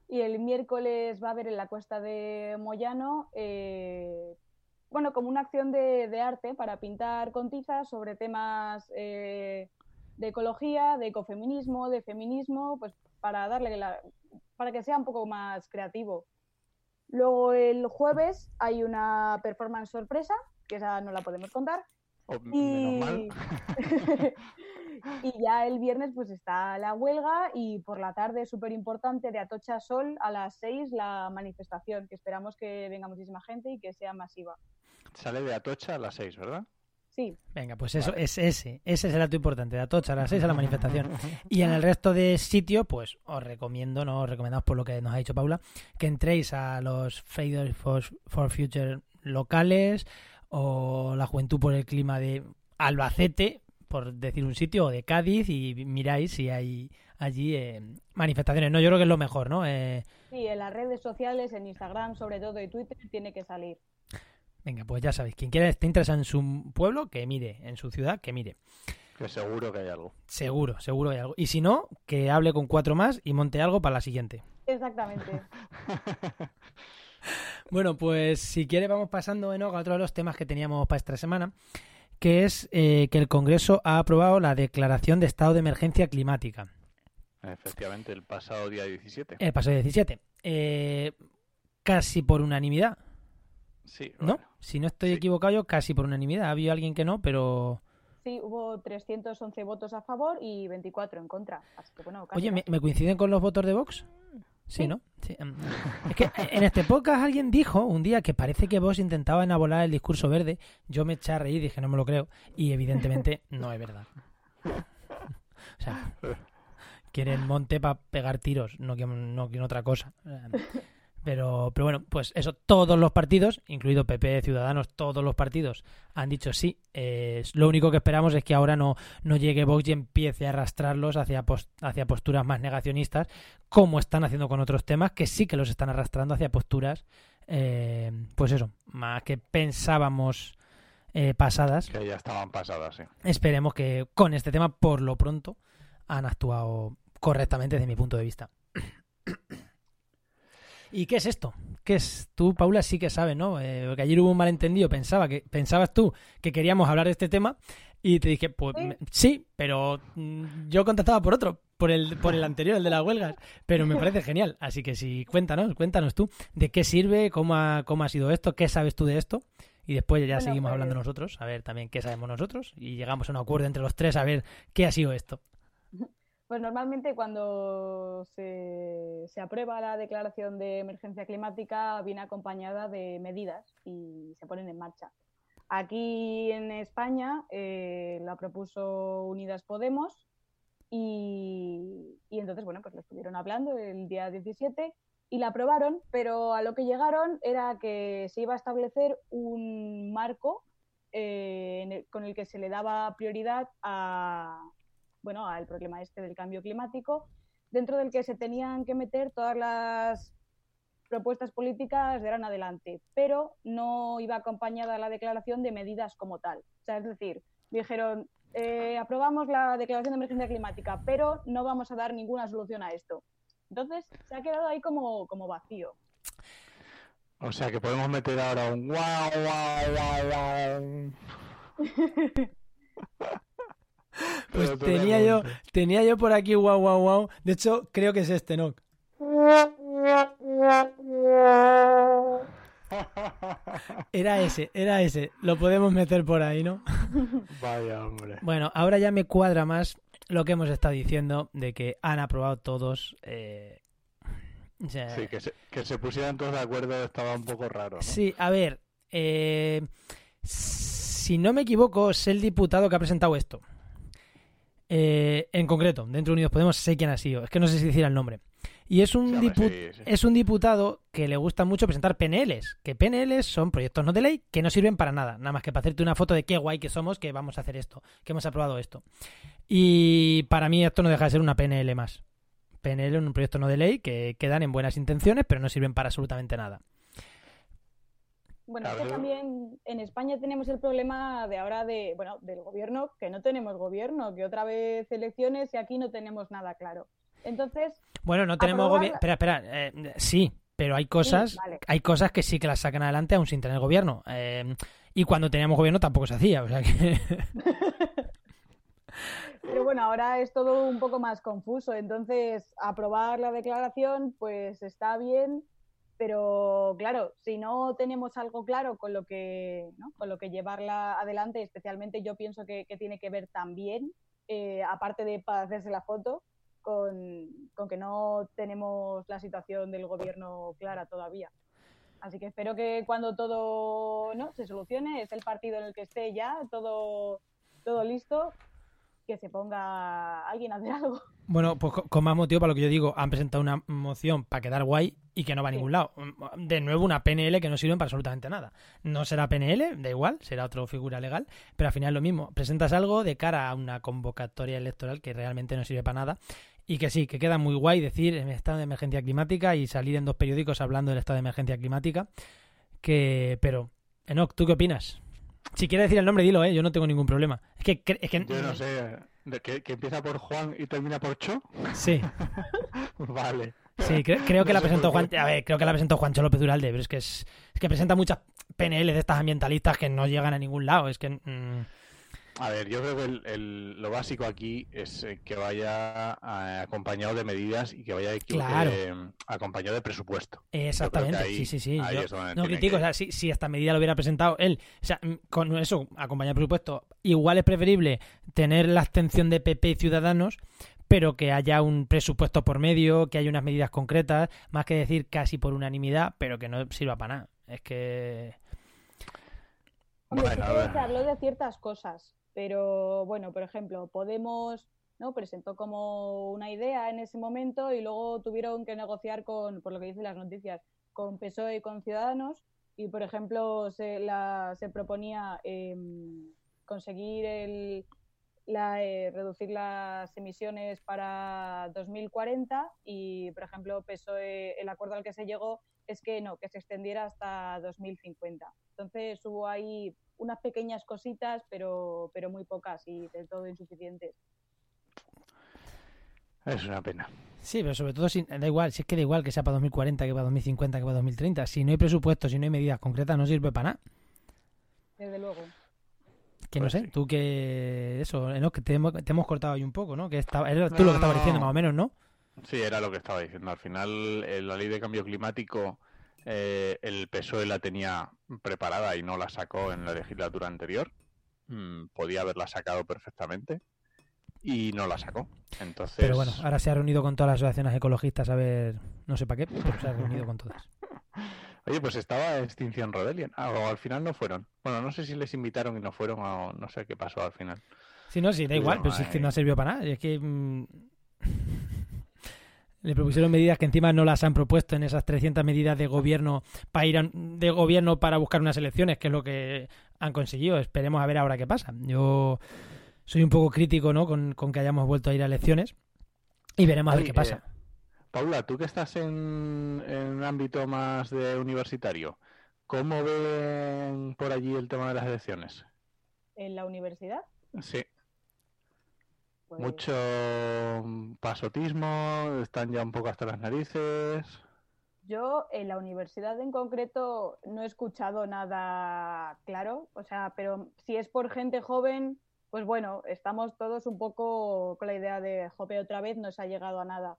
Y el miércoles va a haber en la cuesta de Moyano, eh, bueno, como una acción de, de arte para pintar con tiza sobre temas eh, de ecología, de ecofeminismo, de feminismo, pues para darle la, para que sea un poco más creativo. Luego el jueves hay una performance sorpresa, que esa no la podemos contar. O, Y... Mal. [laughs] y ya el viernes pues está la huelga y por la tarde súper importante de Atocha Sol a las 6 la manifestación, que esperamos que venga muchísima gente y que sea masiva. Sale de Atocha a las 6, ¿verdad? Sí, Venga, pues eso es ese. Ese es el dato importante. De Atocha a las 6 a la manifestación. [laughs] Y en el resto de sitios, pues os recomiendo, no os recomendamos por lo que nos ha dicho Paula, que entréis a los Fridays for, for Future locales o la Juventud por el Clima de Albacete, por decir un sitio, o de Cádiz y miráis si hay allí eh, manifestaciones. No, yo creo que es lo mejor, ¿no? Eh, sí, en las redes sociales, en Instagram sobre todo y Twitter tiene que salir. Venga, pues ya sabéis, quien quiera esté interesado en su pueblo, que mire, en su ciudad, que mire. Que seguro que hay algo. Seguro, seguro hay algo. Y si no, que hable con cuatro más y monte algo para la siguiente. Exactamente. [laughs] Bueno, pues si quiere vamos pasando en a otro de los temas que teníamos para esta semana, que es eh, que el Congreso ha aprobado la Declaración de Estado de Emergencia Climática. Efectivamente, el pasado día 17. El paso 17. Eh, casi por unanimidad, Sí, ¿no? Si no estoy Sí. equivocado, yo casi por unanimidad. Ha habido alguien que no, pero... Sí, hubo 311 votos a favor y 24 en contra. Así que bueno, casi, Oye, ¿me, casi. me coinciden con los votos de Vox? Sí, Sí. ¿no? Sí. em, Es que en este podcast alguien dijo un día que parece que Vox intentaba enabolar el discurso verde. Yo me eché a reír y dije, no me lo creo. Y evidentemente [laughs] no es verdad. O sea, quieren monte para pegar tiros, no quieren, no quieren otra cosa. Pero, pero bueno, pues eso, todos los partidos, incluido PP, Ciudadanos, todos los partidos han dicho sí. Eh, lo único que esperamos es que ahora no, no llegue Vox y empiece a arrastrarlos hacia, pos- hacia posturas más negacionistas, como están haciendo con otros temas, que sí que los están arrastrando hacia posturas, eh, pues eso, más que pensábamos eh, pasadas. Que ya estaban pasadas, sí. Esperemos que con este tema, por lo pronto, han actuado correctamente desde mi punto de vista. ¿Y qué es esto? ¿Qué es? Tú, Paula, sí que sabes, ¿no? Eh, porque ayer hubo un malentendido. Pensaba que, pensabas tú que queríamos hablar de este tema y te dije, pues Sí. me- sí, pero mm, yo contactaba por otro, por el, por el anterior, el de las huelgas. Pero me parece genial. Así que sí, cuéntanos, cuéntanos tú de qué sirve, cómo ha, cómo ha sido esto, qué sabes tú de esto. Y después ya Bueno, seguimos pues- hablando nosotros, a ver también qué sabemos nosotros. Y llegamos a un acuerdo entre los tres a ver qué ha sido esto. Pues normalmente cuando se, se aprueba la declaración de emergencia climática viene acompañada de medidas y se ponen en marcha. Aquí en España eh, la propuso Unidas Podemos y, y entonces, bueno, pues lo estuvieron hablando el día 17 y la aprobaron, pero a lo que llegaron era que se iba a establecer un marco eh, el- con el que se le daba prioridad a, bueno, al problema este del cambio climático, dentro del que se tenían que meter todas las propuestas políticas de ahora en adelante, pero no iba acompañada la declaración de medidas como tal. O sea, es decir, dijeron, eh, aprobamos la declaración de emergencia climática, pero no vamos a dar ninguna solución a esto. Entonces, se ha quedado ahí como, como vacío. O sea que podemos meter ahora un guau, guau, guau, guau. [laughs] Pues Pero tenía yo, tenía yo por aquí wow, wow, wow. De hecho, creo que es este, ¿no? Era ese, era ese. Lo podemos meter por ahí, ¿no? Vaya, hombre. Bueno, ahora ya me cuadra más lo que hemos estado diciendo de que han aprobado todos. eh, o sea, Sí, que se, que se pusieran todos de acuerdo estaba un poco raro. ¿no? Sí, a ver. eh, si no me equivoco, es el diputado que ha presentado esto. Eh, en concreto, dentro de Unidos Podemos, sé quién ha sido. Es que no sé si decir el nombre. Y es un, Sí, hombre, dipu- sí, sí. es un diputado que le gusta mucho presentar PNLs. Que PNLs son proyectos no de ley que no sirven para nada. Nada más que para hacerte una foto de qué guay que somos, que vamos a hacer esto, que hemos aprobado esto. Y para mí esto no deja de ser una PNL más. PNL en un proyecto no de ley que quedan en buenas intenciones, pero no sirven para absolutamente nada. Bueno, es que también en España tenemos el problema de ahora de, bueno, del gobierno, que no tenemos gobierno, que otra vez elecciones y aquí no tenemos nada claro. Entonces, Bueno, no tenemos gobierno. la- Espera, espera. eh, sí, pero hay cosas, vale. hay cosas que sí que las sacan adelante aún sin tener gobierno. Eh, y cuando teníamos gobierno tampoco se hacía. O sea que. [laughs] pero bueno, ahora es todo un poco más confuso. Entonces, aprobar la declaración, pues está bien, pero claro, si no tenemos algo claro con lo que, con lo que llevarla adelante, especialmente yo pienso que, que tiene que ver también, eh, aparte de para hacerse la foto, con, con que no tenemos la situación del gobierno clara todavía. Así que espero que cuando todo ¿no? se solucione, es el partido en el que esté ya, todo, todo listo, que se ponga alguien a hacer algo. Bueno, pues co- con más motivo para lo que yo digo, han presentado una moción para quedar guay y que no va a Sí. ningún lado. De nuevo, una PNL que no sirve para absolutamente nada. No será PNL, da igual, será otra figura legal, pero al final es lo mismo. Presentas algo de cara a una convocatoria electoral que realmente no sirve para nada y que sí, que queda muy guay decir en estado de emergencia climática y salir en dos periódicos hablando del estado de emergencia climática. Que, pero, Enoch, ¿tú qué opinas? Si quieres decir el nombre, dilo, ¿eh? Yo no tengo ningún problema. Es que, es que Yo no sé, que, que empieza por Juan y termina por Cho. Sí, [laughs] vale. Sí, cre- creo que la presentó Juan, a ver, creo que la presentó Juancho López Duralde, pero es que es, es que presenta muchas PNL de estas ambientalistas que no llegan a ningún lado, es que mm, A ver, yo creo que el- el- lo básico aquí es eh, que vaya eh, acompañado de medidas y que vaya eh, acompañado de presupuesto. exactamente, ahí- sí, sí, sí. yo no critico, que- o sea, si, si esta medida lo hubiera presentado él, o sea, mm, con eso, acompañado de presupuesto, igual es preferible tener la abstención de PP y Ciudadanos, pero que haya un presupuesto por medio, que haya unas medidas concretas, más que decir casi por unanimidad, pero que no sirva para nada. Es que Hombre, sí Bueno, a que ver. se habló de ciertas cosas, pero bueno, por ejemplo, Podemos ¿no? presentó como una idea en ese momento y luego tuvieron que negociar con, por lo que dicen las noticias, con PSOE y con Ciudadanos. Y, por ejemplo, se, la, se proponía em, conseguir el, la, eh, reducir las emisiones para 2040 y, por ejemplo, PSOE, el acuerdo al que se llegó es que no, que se extendiera hasta 2050. Entonces hubo ahí unas pequeñas cositas, pero, pero muy pocas y del todo insuficientes. Es una pena. Sí, pero sobre todo si, da igual, si es que da igual que sea para 2040, que para 2050, que para 2030. Si no hay presupuesto, si no hay medidas concretas, no sirve para nada. Desde luego. Que no Pues sé, sí. tú que eso, ¿no? que te hemos, te hemos cortado ahí un poco, ¿no? Que estaba, era tú lo que No, estabas diciendo más o menos, ¿no? Sí, era lo que estaba diciendo. Al final, eh, la ley de cambio climático, eh, el PSOE la tenía preparada y no la sacó en la legislatura anterior. Mm, podía haberla sacado perfectamente y no la sacó. Entonces, Pero bueno, ahora se ha reunido con todas las asociaciones ecologistas a ver, no sé para qué, pero se ha reunido con todas. [laughs] oye, pues estaba Extinción Rebellion. Ah, o al final no fueron. Bueno, no sé si les invitaron y no fueron o no sé qué pasó al final. Sí, no, sí, da igual, Bueno, pero si es que no ha servido para nada. y Es que mm, [laughs] le propusieron medidas que encima no las han propuesto en esas 300 medidas de gobierno para ir a- de gobierno para buscar unas elecciones, que es lo que han conseguido. Esperemos a ver ahora qué pasa. Yo soy un poco crítico, ¿no? Con, con que hayamos vuelto a ir a elecciones y veremos a ver qué pasa. Paula, tú que estás en, en un ámbito más de universitario, ¿cómo ven por allí el tema de las elecciones? En la universidad, Sí, pues, mucho pasotismo, están ya un poco hasta las narices. yo en la universidad en concreto no he escuchado nada claro, o sea, pero si es por gente joven, pues bueno, estamos todos un poco con la idea de, jope, otra vez no se ha llegado a nada.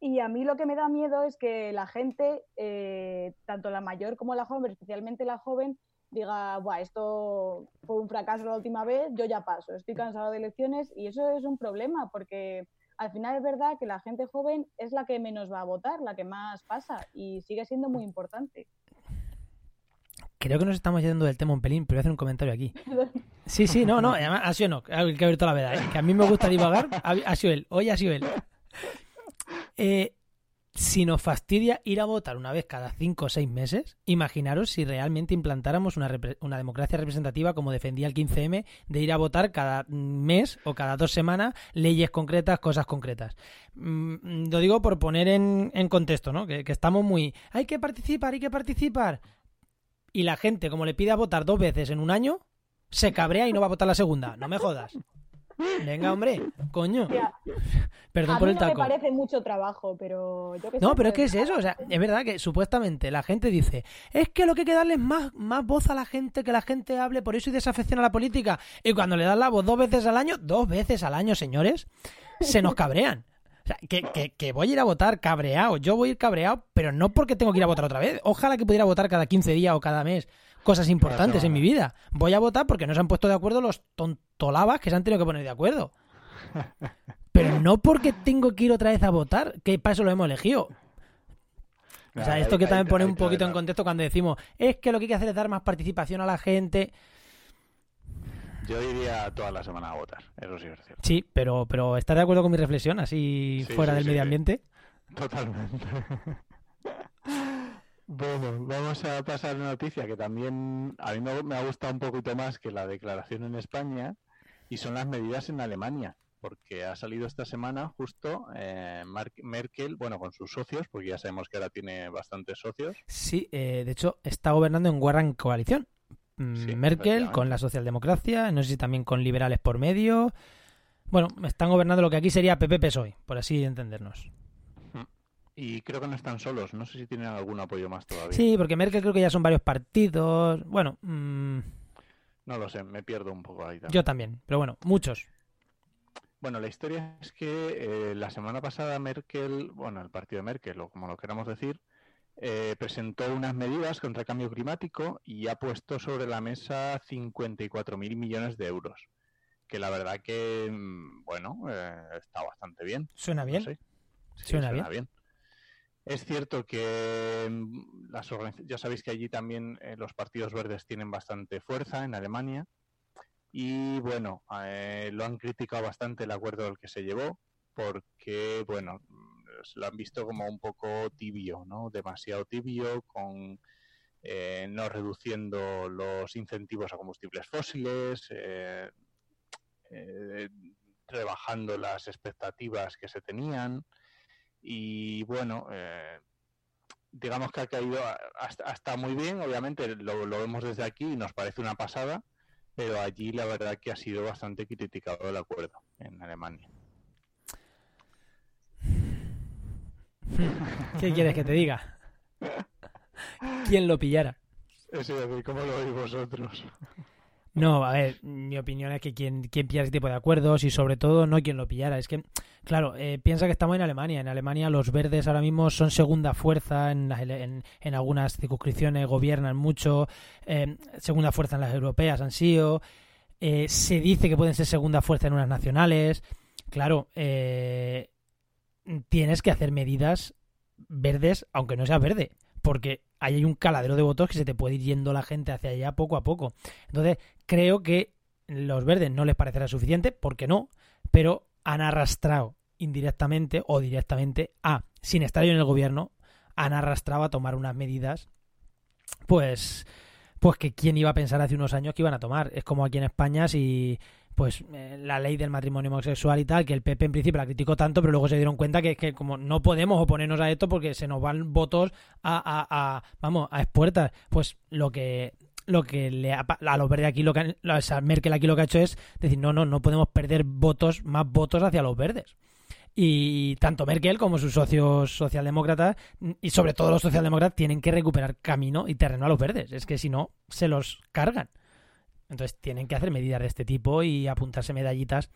Y a mí lo que me da miedo es que la gente, eh, tanto la mayor como la joven, especialmente la joven, diga, Buah, esto fue un fracaso la última vez, yo ya paso, estoy cansado de elecciones y eso es un problema porque al final es verdad que la gente joven es la que menos va a votar, la que más pasa y sigue siendo muy importante. Creo que nos estamos yendo del tema un pelín, pero voy a hacer un comentario aquí. [laughs] Sí, sí, no, no, además ha sido no, hay que ver toda la verdad, ¿eh? que a mí me gusta divagar, ha sido él, hoy ha sido él. Eh, si nos fastidia ir a votar una vez cada cinco o seis meses, imaginaros si realmente implantáramos una, una, democracia representativa como defendía el 15M, de ir a votar cada mes o cada dos semanas leyes concretas, cosas concretas. Mm, lo digo por poner en, contexto, ¿no? Que, que, estamos muy... Hay que participar, hay que participar. Y la gente, como le pide a votar dos veces en un año, se cabrea y no va a votar la segunda. No me jodas. Venga, hombre, coño. Perdón por el taco. me parece mucho trabajo, pero yo que No, pero es que es eso, o sea, es verdad que supuestamente la gente dice, es que lo que hay que darle es más, más voz a la gente, que la gente hable, por eso y desafecciona a la política. Y cuando le das la voz dos veces al año, dos veces al año, señores, se nos cabrean. O sea, que, que, que, voy a ir a votar cabreado. Yo voy a ir cabreado, pero no porque tengo que ir a votar otra vez. Ojalá que pudiera votar cada 15 días o cada mes cosas importantes en mi vida. Voy a votar porque no se han puesto de acuerdo los tontolabas que se han tenido que poner de acuerdo. [laughs] Pero no porque tengo que ir otra vez a votar, que para eso lo hemos elegido. O sea, esto que también pone un poquito en contexto cuando decimos, es que lo que hay que hacer es dar más participación a la gente. Yo diría toda la semana a votar, eso sí es cierto. Sí, pero, pero ¿estás de acuerdo con mi reflexión, así fuera del medio ambiente? Totalmente. [laughs] Bueno, vamos a pasar una noticia que también a mí me ha gustado un poquito más que la declaración en España y son las medidas en Alemania, porque ha salido esta semana justo eh, Merkel, bueno, con sus socios, porque ya sabemos que ahora tiene bastantes socios. Sí, eh, de hecho está gobernando en Guerra Coalición. Mm, Merkel con la socialdemocracia, no sé si también con liberales por medio. Bueno, están gobernando lo que aquí sería PP-PSOE, por así entendernos. Y creo que no están solos. No sé si tienen algún apoyo más todavía. Sí, porque Merkel creo que ya son varios partidos. Bueno. Mmm... No lo sé, me pierdo un poco ahí. Yo también, pero bueno, muchos. Bueno, la historia es que eh, la semana pasada Merkel, bueno, el partido de Merkel, o como lo queramos decir, eh, presentó unas medidas contra el cambio climático y ha puesto sobre la mesa 54.000 millones de euros. Que la verdad que, mm, bueno, eh, está bastante bien. ¿Suena bien? suena, bien. Es cierto que mm, las ya sabéis que allí también eh, los partidos verdes tienen bastante fuerza en Alemania y bueno, eh, lo han criticado bastante el acuerdo al que se llevó porque bueno, lo han visto como un poco tibio, ¿no? Demasiado tibio con eh, no reduciendo los incentivos a combustibles fósiles, rebajando las expectativas que se tenían. Y bueno, eh, digamos que ha caído hasta, muy bien, obviamente lo, vemos desde aquí y nos parece una pasada, pero allí la verdad que ha sido bastante criticado el acuerdo en Alemania. [laughs] ¿Qué quieres que te diga? ¿Quién lo pillara? Eso, ¿cómo lo veis vosotros? No, a ver, mi opinión es que quien, quien pilla ese tipo de acuerdos y sobre todo no quien lo pillara. Es que, claro, eh, piensa que estamos en Alemania. En Alemania los verdes ahora mismo son segunda fuerza en, en, en algunas circunscripciones, gobiernan mucho. Eh, segunda fuerza en las europeas han sido. Eh, se dice que pueden ser segunda fuerza en unas nacionales. Claro, tienes que hacer medidas verdes, aunque no sea verde. Porque ahí hay un caladero de votos que se te puede ir yendo la gente hacia allá poco a poco. Entonces, creo que los verdes no les parecerá suficiente, porque no, pero han arrastrado indirectamente o directamente a, sin estar yo en el gobierno, han arrastrado a tomar unas medidas, pues, pues que quién iba a pensar hace unos años que iban a tomar. Es como aquí en España si pues eh, la ley del matrimonio homosexual y tal, que el PP en principio la criticó tanto, pero luego se dieron cuenta que, que como no podemos oponernos a esto porque se nos van votos a, a, a vamos, a expuertas. Pues lo que lo que le a los verdes aquí lo que o sea, Merkel aquí lo que ha hecho es decir, no, no, no podemos perder votos, más votos hacia los verdes. Y tanto Merkel como sus socios socialdemócratas, y sobre todo los socialdemócratas, tienen que recuperar camino y terreno a los verdes. Es que si no, se los cargan. Entonces tienen que hacer medidas de este tipo y apuntarse medallitas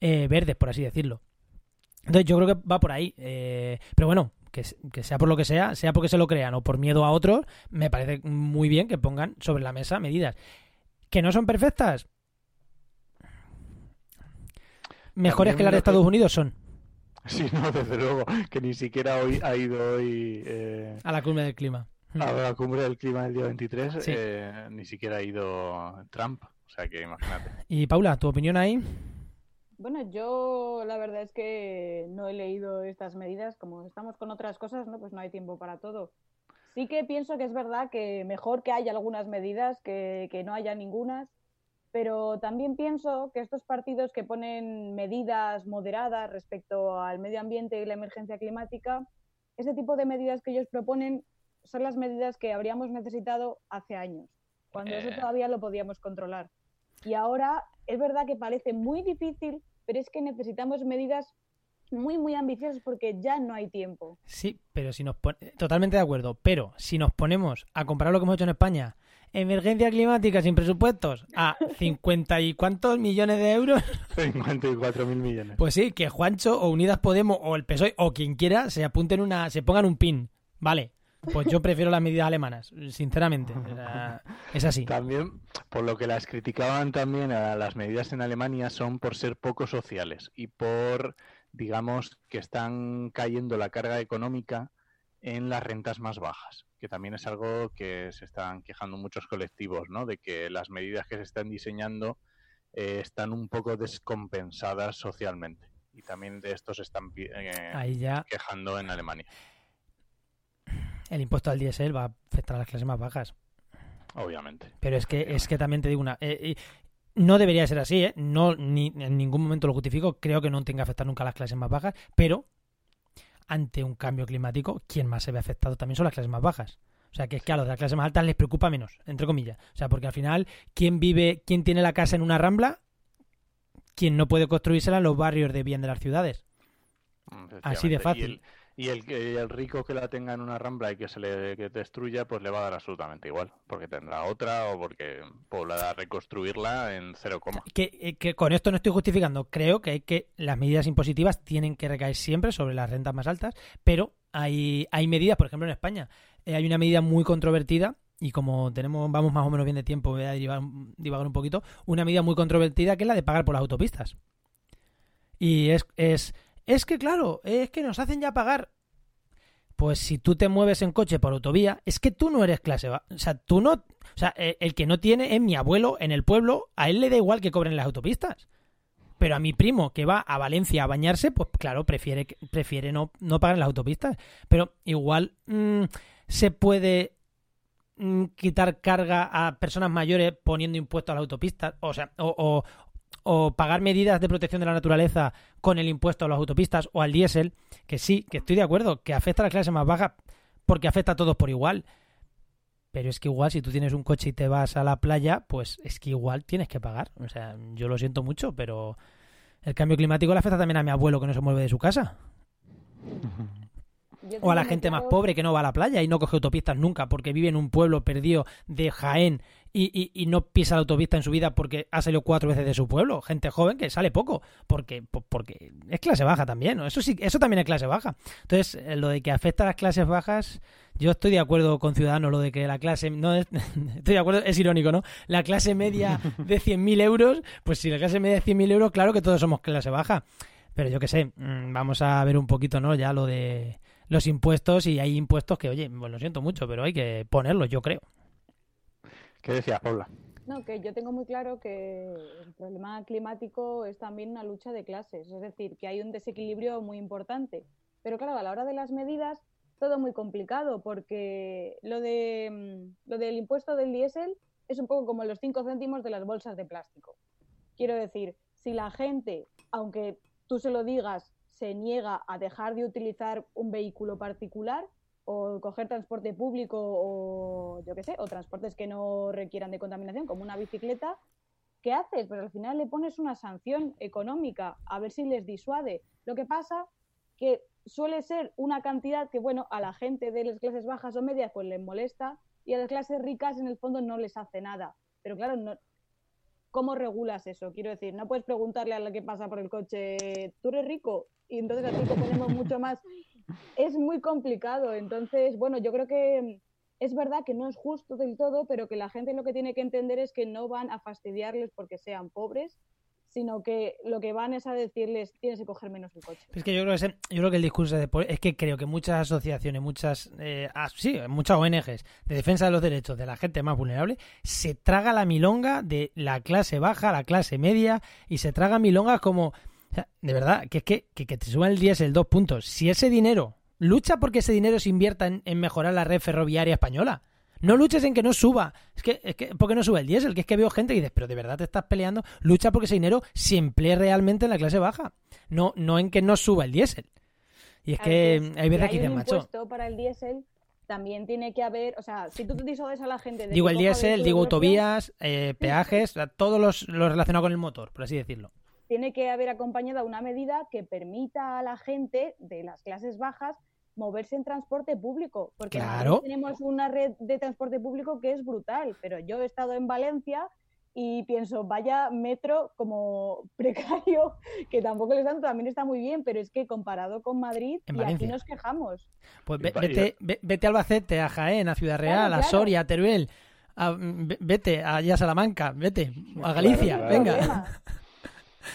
eh, verdes, por así decirlo. Entonces yo creo que va por ahí. Eh, pero bueno, que, que, sea por lo que sea, sea porque se lo crean o por miedo a otros, me parece muy bien que pongan sobre la mesa medidas. ¿Que no son perfectas? Mejores que las de Estados Unidos son. Sí, no, desde luego, que ni siquiera hoy ha ido hoy... Eh, a la cumbre del clima. A la cumbre del clima del día 23, eh, ni siquiera ha ido Trump, o sea que imagínate. Y Paula, ¿tu opinión ahí? Bueno, yo la verdad es que no he leído estas medidas, como estamos con otras cosas, ¿no? Pues no hay tiempo para todo. Sí que pienso que es verdad que mejor que haya algunas medidas que, que no haya ningunas, pero también pienso que estos partidos que ponen medidas moderadas respecto al medio ambiente y la emergencia climática, ese tipo de medidas que ellos proponen son las medidas que habríamos necesitado hace años, cuando eso eh. todavía lo podíamos controlar. Y ahora es verdad que parece muy difícil, pero es que necesitamos medidas muy, muy ambiciosas porque ya no hay tiempo. Sí, pero si nos totalmente de acuerdo, pero si nos ponemos a comparar lo que hemos hecho en España emergencia climática sin presupuestos a [laughs] 50 y cuántos millones de euros. [laughs] 54 mil millones. Pues sí, que Juancho o Unidas Podemos o el PSOE o quien quiera se apunten una, se pongan un pin. Vale. Pues yo prefiero las medidas alemanas, sinceramente. es así. También, por lo que las criticaban también a las medidas en Alemania son por ser poco sociales y por, digamos, que están cayendo la carga económica en las rentas más bajas que también es algo que se están quejando muchos colectivos, ¿no? De que las medidas que se están diseñando eh, están un poco descompensadas socialmente. Y también de esto se están eh, quejando en Alemania. El impuesto al diésel va a afectar a las clases más bajas. Obviamente. Pero es que, es que también te digo una... Eh, no debería ser así, ¿eh? No, ni, en ningún momento lo justifico. Creo que no tenga que afectar nunca a las clases más bajas, pero ante un cambio climático, quien más se ve afectado también son las clases más bajas. O sea, que es que a los de las clases más altas les preocupa menos, entre comillas. O sea, porque al final, ¿quién vive, quién tiene la casa en una rambla? Quien no puede construírsela en los barrios de bien de las ciudades. Así de fácil. Y el, el rico que la tenga en una rambla y que se le destruya, pues le va a dar absolutamente igual, porque tendrá otra o porque podrá reconstruirla en cero coma. Que, eh, que, con esto no estoy justificando, creo que hay que las medidas impositivas tienen que recaer siempre sobre las rentas más altas, pero hay, hay medidas, por ejemplo en España, eh, hay una medida muy controvertida y como tenemos vamos más o menos bien de tiempo, voy a divagar, un poquito, una medida muy controvertida que es la de pagar por las autopistas. Y es, es es que claro, es que nos hacen ya pagar. Pues si tú te mueves en coche por autovía, es que tú no eres clase. O sea, tú no. O sea, e, el que no tiene es mi abuelo en el pueblo, a él le da igual que cobren las autopistas. Pero a mi primo que va a Valencia a bañarse, pues claro, prefiere, prefiere no, no pagar las autopistas. Pero igual mm, se puede mm, quitar carga a personas mayores poniendo impuestos a las autopistas. O sea, o pagar medidas de protección de la naturaleza con el impuesto a las autopistas o al diésel, que sí, que estoy de acuerdo, que afecta a la clase más baja porque afecta a todos por igual. Pero es que igual si tú tienes un coche y te vas a la playa, pues es que igual tienes que pagar. O sea, yo lo siento mucho, pero el cambio climático le afecta también a mi abuelo que no se mueve de su casa. O a la gente más pobre que no va a la playa y no coge autopistas nunca porque vive en un pueblo perdido de Jaén y, y, no pisa la autopista en su vida porque ha salido cuatro veces de su pueblo. Gente joven que sale poco porque, porque es clase baja también. Eso sí, eso también es clase baja. Entonces, eh, lo de que afecta a las clases bajas, yo estoy de acuerdo con Ciudadanos, lo de que la clase, no [laughs] estoy de acuerdo, es irónico, ¿no? La clase media de [laughs] 100.000 euros, pues si la clase media de 100.000 euros, claro que todos somos clase baja. Pero yo qué sé, mm, vamos a ver un poquito, ¿no? Ya lo de los impuestos y hay impuestos que, oye, pues lo siento mucho, pero hay que ponerlos, yo creo. ¿Qué decías, Paula? No, que yo tengo muy claro que el problema climático es también una lucha de clases, es decir, que hay un desequilibrio muy importante. Pero claro, a la hora de las medidas, todo muy complicado, porque lo, de, mm, lo del impuesto del diésel es un poco como los 5 céntimos de las bolsas de plástico. Quiero decir, si la gente, aunque tú se lo digas, se niega a dejar de utilizar un vehículo particular, o coger transporte público o yo qué sé, o transportes que no requieran de contaminación, como una bicicleta, ¿qué haces? Pero al final le pones una sanción económica a ver si les disuade. Lo que pasa que suele ser una cantidad que, bueno, a la gente de las clases bajas o medias pues les molesta y a las clases ricas en el fondo no les hace nada. Pero claro, no, ¿cómo regulas eso? Quiero decir, no puedes preguntarle a la que pasa por el coche, ¿tú eres rico? Y entonces a ti te ponemos mucho más. Es muy complicado. Entonces, bueno, yo creo que es verdad que no es justo del todo, pero que la gente lo que tiene que entender es que no van a fastidiarles porque sean pobres, sino que lo que van es a decirles tienes que coger menos el coche. Es que yo creo que, yo creo que el discurso de, es que creo que muchas asociaciones, muchas eh, sí, muchas ONGs de defensa de los derechos de la gente más vulnerable se traga la milonga de la clase baja, la clase media y se traga milongas como de verdad, que es que, que, que te suban el diésel dos puntos. Si ese dinero Lucha porque ese dinero se invierta en, mejorar la red ferroviaria española. No luches en que no suba. Es que, es que, ¿por qué no sube el diésel? Que es que veo gente que dice, pero de verdad te estás peleando. Lucha porque ese dinero se emplee realmente en la clase baja. No, no en que no suba el diésel. Y es que hay veces que dicen, macho. para el diésel, también tiene que haber, o sea, si tú te dices a la gente... digo el diésel, digo autovías, eh, peajes, todos los, los relacionados con el motor, por así decirlo. Tiene que haber acompañada una medida que permita a la gente de las clases bajas moverse en transporte público, porque tenemos una red de transporte público que es brutal, pero yo he estado en Valencia y pienso, vaya metro como [laughs] precario, que tampoco les dan, también está muy bien, pero es que comparado con Madrid, y aquí nos quejamos. Pues vete, vete, a Albacete, a Jaén, a Ciudad Real, a Soria, a Teruel, vete allá a Salamanca, vete a Galicia, venga. [laughs]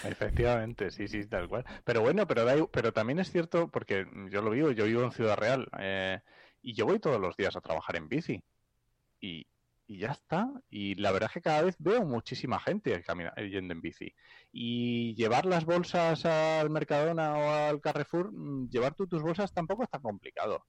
Efectivamente, sí, sí, tal cual. Pero bueno, pero, pero también es cierto, porque yo lo vivo, yo vivo en Ciudad Real eh, y yo voy todos los días a trabajar en bici. Y, y ya está. Y la verdad es que cada vez veo muchísima gente yendo en bici. Y llevar las bolsas al Mercadona o al Carrefour, mm, llevar tú tus bolsas tampoco es tan complicado.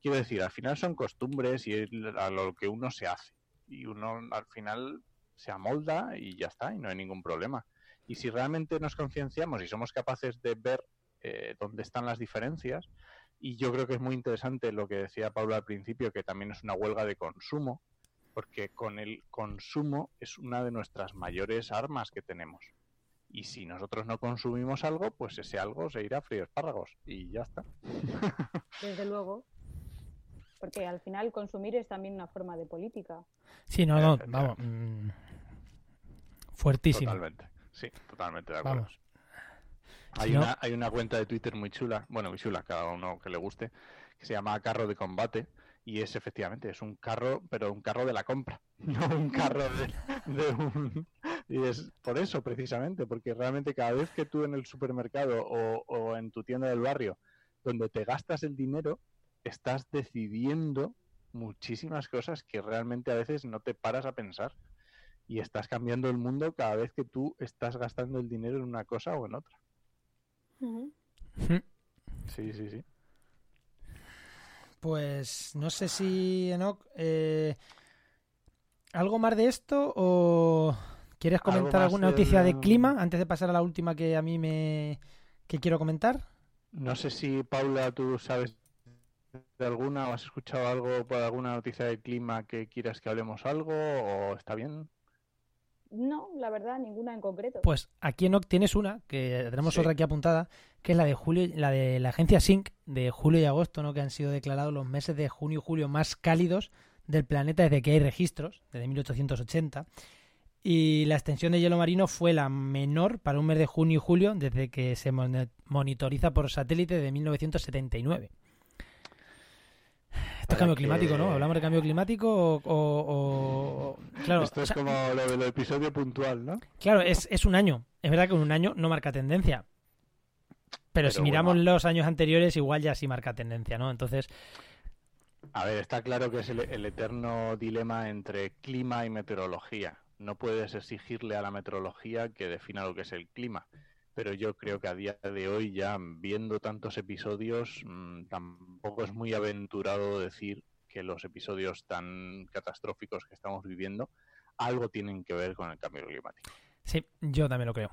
Quiero decir, al final son costumbres y es a lo que uno se hace. Y uno al final se amolda y ya está, y no hay ningún problema. Y si realmente nos concienciamos y somos capaces de ver eh, dónde están las diferencias, y yo creo que es muy interesante lo que decía Paula al principio, que también es una huelga de consumo, porque con el consumo es una de nuestras mayores armas que tenemos. Y si nosotros no consumimos algo, pues ese algo se irá a frío espárragos y ya está. [laughs] Desde luego. Porque al final consumir es también una forma de política. Sí, no, no, vamos. Mm, fuertísimo. Totalmente. Sí, totalmente de acuerdo. Hay, una, hay una cuenta de Twitter muy chula, bueno, muy chula, cada uno que le guste, que se llama Carro de Combate y es efectivamente, es un carro, pero un carro de la compra, [laughs] no un carro de, un... Y es por eso precisamente, porque realmente cada vez que tú en el supermercado o, o en tu tienda del barrio, donde te gastas el dinero, estás decidiendo muchísimas cosas que realmente a veces no te paras a pensar y estás cambiando el mundo cada vez que tú estás gastando el dinero en una cosa o en otra. [laughs] Sí, sí, sí. Pues no sé si, Enoch, eh, ¿algo más de esto o quieres comentar alguna noticia de clima antes de pasar a la última que a mí me que quiero comentar? No sé si Paula tú sabes de alguna o has escuchado algo por alguna noticia de clima que quieras que hablemos algo o está bien. No, la verdad, ninguna en concreto. Pues aquí en OC tienes una, que tenemos otra aquí apuntada, que es la de julio, la de la agencia SYNC de julio y agosto, ¿no? que han sido declarados los meses de junio y julio más cálidos del planeta desde que hay registros, desde 1880. Y la extensión de hielo marino fue la menor para un mes de junio y julio desde que se monitoriza por satélite de 1979. [sighs] Esto es cambio climático, ¿no? ¿Hablamos de cambio climático o...? Claro, Esto es como lo del episodio puntual, ¿no? Claro, es, es un año. Es verdad que un año no marca tendencia. Pero, si miramos los años anteriores, igual ya sí marca tendencia, ¿no? Entonces... A ver, está claro que es el eterno dilema entre clima y meteorología. No puedes exigirle a la meteorología que defina lo que es el clima pero yo creo que a día de hoy ya viendo tantos episodios mm, tampoco es muy aventurado decir que los episodios tan catastróficos que estamos viviendo algo tienen que ver con el cambio climático. Sí, yo también lo creo.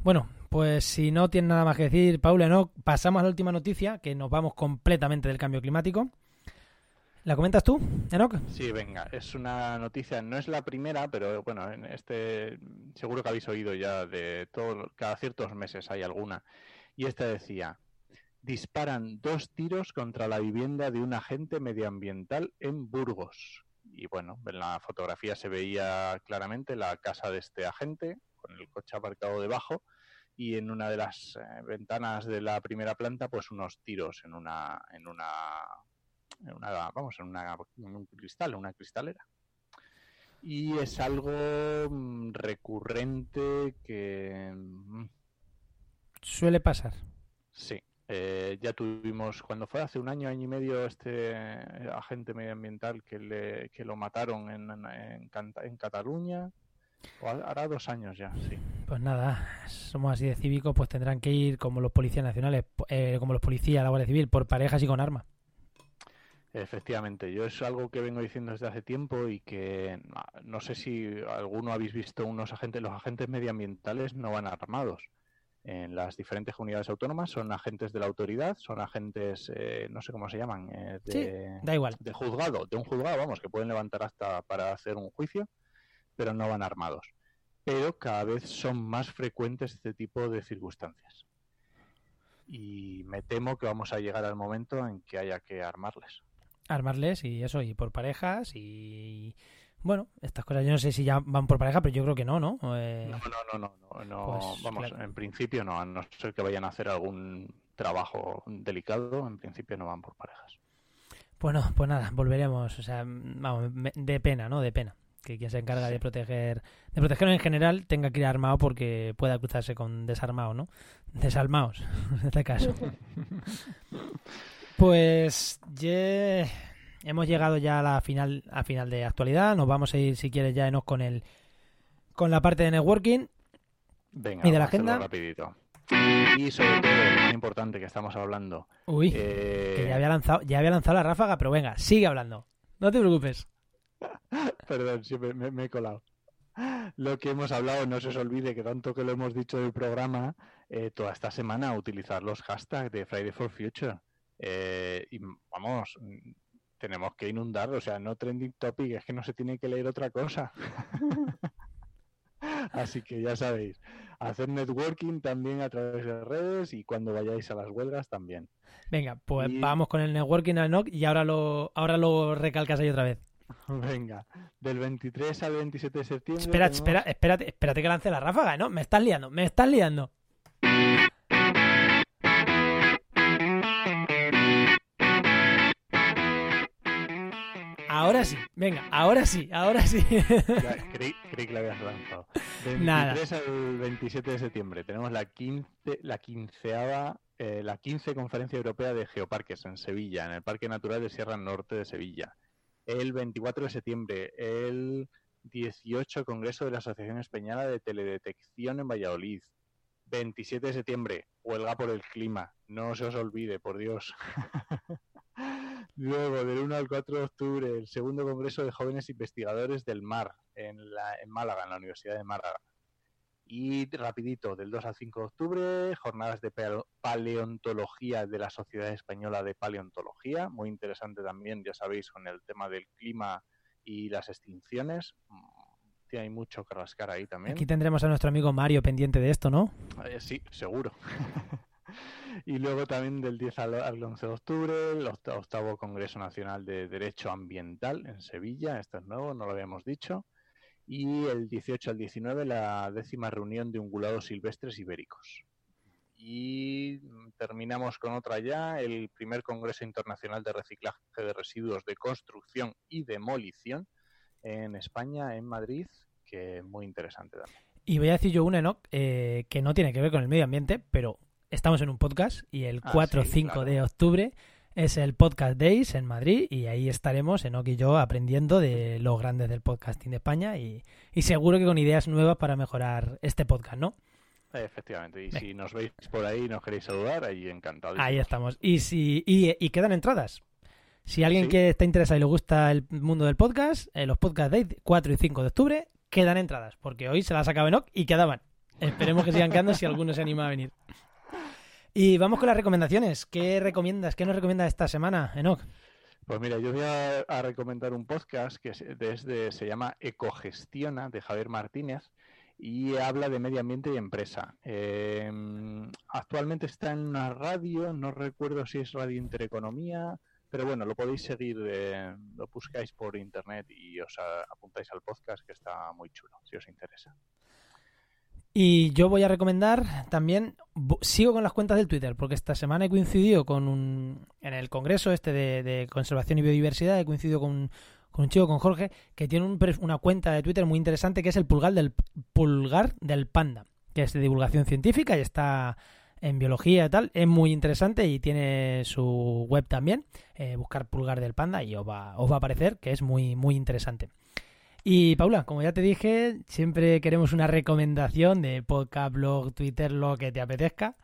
Bueno, pues si no tiene nada más que decir, Paula, no, pasamos a la última noticia, que nos vamos completamente del cambio climático. ¿La comentas tú, Enoch? Sí, venga, es una noticia, no es la primera, pero bueno, en este seguro que habéis oído ya de todo, cada ciertos meses hay alguna. Y esta decía, disparan dos tiros contra la vivienda de un agente medioambiental en Burgos. y bueno, en la fotografía se veía claramente la casa de este agente con el coche aparcado debajo y en una de las eh, ventanas de la primera planta pues unos tiros en una en una en una vamos en, una, en un cristal en una cristalera y es algo mm, recurrente que mm, Suele pasar. sí eh, ya tuvimos cuando fue hace un año año y medio este agente medioambiental que le que lo mataron en en, Cataluña o ha- hará dos años ya sí Pues nada, somos así de cívicos, pues tendrán que ir como los policías nacionales, eh, como los policías, la Guardia Civil, por parejas y con arma. Efectivamente, yo es algo que vengo diciendo desde hace tiempo y que ah, no sé si alguno habéis visto unos agentes, los agentes medioambientales no van armados. En las diferentes comunidades autónomas son agentes de la autoridad, son agentes, eh, no sé cómo se llaman, eh, Sí, Da igual. de juzgado, de un juzgado, vamos, que pueden levantar hasta para hacer un juicio, pero no van armados. Pero cada vez son más frecuentes este tipo de circunstancias. Y me temo que vamos a llegar al momento en que haya que armarles. Armarles y eso, y por parejas y... Bueno, estas cosas yo no sé si ya van por pareja, pero yo creo que no, ¿no? Eh, No, no, no, no, Pues, vamos, claro. en principio no, a no ser que vayan a hacer algún trabajo delicado, en principio no van por parejas. Bueno, pues nada, volveremos. O sea, vamos, de pena, ¿no? De pena. Que quien se encarga de proteger, de protegerlo en general, tenga que ir armado porque pueda cruzarse con desarmado, ¿no? Desalmados, [laughs] en este caso. [laughs] Pues ye- hemos llegado ya a la final, a final de actualidad. Nos vamos a ir, si quieres, ya Enoch, con el con la parte de networking. Venga, ¿Y de la agenda? rapidito. Y sobre todo, lo más importante que estamos hablando, Uy, eh, que ya había lanzado, ya había lanzado la ráfaga, pero venga, sigue hablando. No te preocupes. [laughs] Perdón, sí, me he colado. Lo que hemos hablado, no se os olvide que tanto que lo hemos dicho del programa, eh, toda esta semana utilizar los hashtags de Friday for Future. Eh, y vamos, tenemos que inundar, o sea, no trending topic, es que no se tiene que leer otra cosa. [laughs] Así que ya sabéis, hacer networking también a través de redes y cuando vayáis a las huelgas también. Venga, pues Y- vamos con el networking al Enoch y ahora lo, ahora lo recalcas ahí otra vez. [laughs] Venga, del 23 al 27 de septiembre. Espera, tenemos- espera, espérate, espérate que lance la ráfaga, ¿no? Me estás liando, me estás liando. Ahora sí, venga, ahora sí, ahora sí. Ya, creí, creí que la habías lanzado. Del [laughs] Nada. 23 al 27 de septiembre tenemos la 15, la quinceava, eh, la 15 Conferencia Europea de Geoparques en Sevilla, en el Parque Natural de Sierra Norte de Sevilla. El 24 de septiembre, el 18 Congreso de la Asociación Española de Teledetección en Valladolid. 27 de septiembre, huelga por el clima. No se os olvide, por Dios. [laughs] Luego, del 1 al 4 de octubre, el segundo Congreso de Jóvenes Investigadores del Mar en, la, en Málaga, en la Universidad de Málaga. Y rapidito, del 2 al 5 de octubre, jornadas de paleo- paleontología de la Sociedad Española de Paleontología, muy interesante también, ya sabéis, con el tema del clima y las extinciones. Mm, Tiene hay mucho que rascar ahí también. Aquí tendremos a nuestro amigo Mario pendiente de esto, ¿no? Eh, sí, seguro. [laughs] y luego también del 10 al, al 11 de octubre, el oct- octavo Congreso Nacional de Derecho Ambiental en Sevilla, esto es nuevo, no lo habíamos dicho. Y el 18 al 19, la décima reunión de ungulados silvestres ibéricos. Y terminamos con otra ya, el primer Congreso Internacional de Reciclaje de Residuos de Construcción y Demolición en España, en Madrid, que muy interesante también. Y voy a decir yo una, Enoch, eh, que no tiene que ver con el medio ambiente, pero estamos en un podcast y el Ah, 4 o sí, 5 claro. de octubre es el Podcast Days en Madrid y ahí estaremos, Enoch y yo, aprendiendo de [laughs] los grandes del podcasting de España y, y seguro que con ideas nuevas para mejorar este podcast, ¿no? Efectivamente, y si nos veis por ahí y nos queréis saludar, ahí encantado. Ahí estamos. Y si y, y quedan entradas. Si alguien Sí. que está interesado y le gusta el mundo del podcast, eh, los Podcast Days 4 y 5 de octubre, quedan entradas, porque hoy se las sacaba Enoch y quedaban. Esperemos que sigan quedando si alguno se anima a venir. Y vamos con las recomendaciones. ¿Qué recomiendas? ¿Qué nos recomiendas esta semana, Enoch? Pues mira, yo voy a, recomendar un podcast que desde, se llama Ecogestiona, de Javier Martínez, y habla de medio ambiente y empresa. Eh, actualmente está en una radio, no recuerdo si es Radio Intereconomía, Pero bueno, lo podéis seguir, eh, lo buscáis por internet y os apuntáis al podcast que está muy chulo, si os interesa. Y yo voy a recomendar también, sigo con las cuentas del Twitter, porque esta semana he coincidido con un, en el congreso este de, conservación y biodiversidad, he coincidido con, con un chico, con Jorge, que tiene un una cuenta de Twitter muy interesante que es el pulgar del, pulgar del panda, que es de divulgación científica y está en biología y tal, es muy interesante y tiene su web también, eh, buscar pulgar del panda y os va, os va a aparecer que es muy, muy interesante. Y Paula, como ya te dije, siempre queremos una recomendación de podcast, blog, Twitter, lo que te apetezca.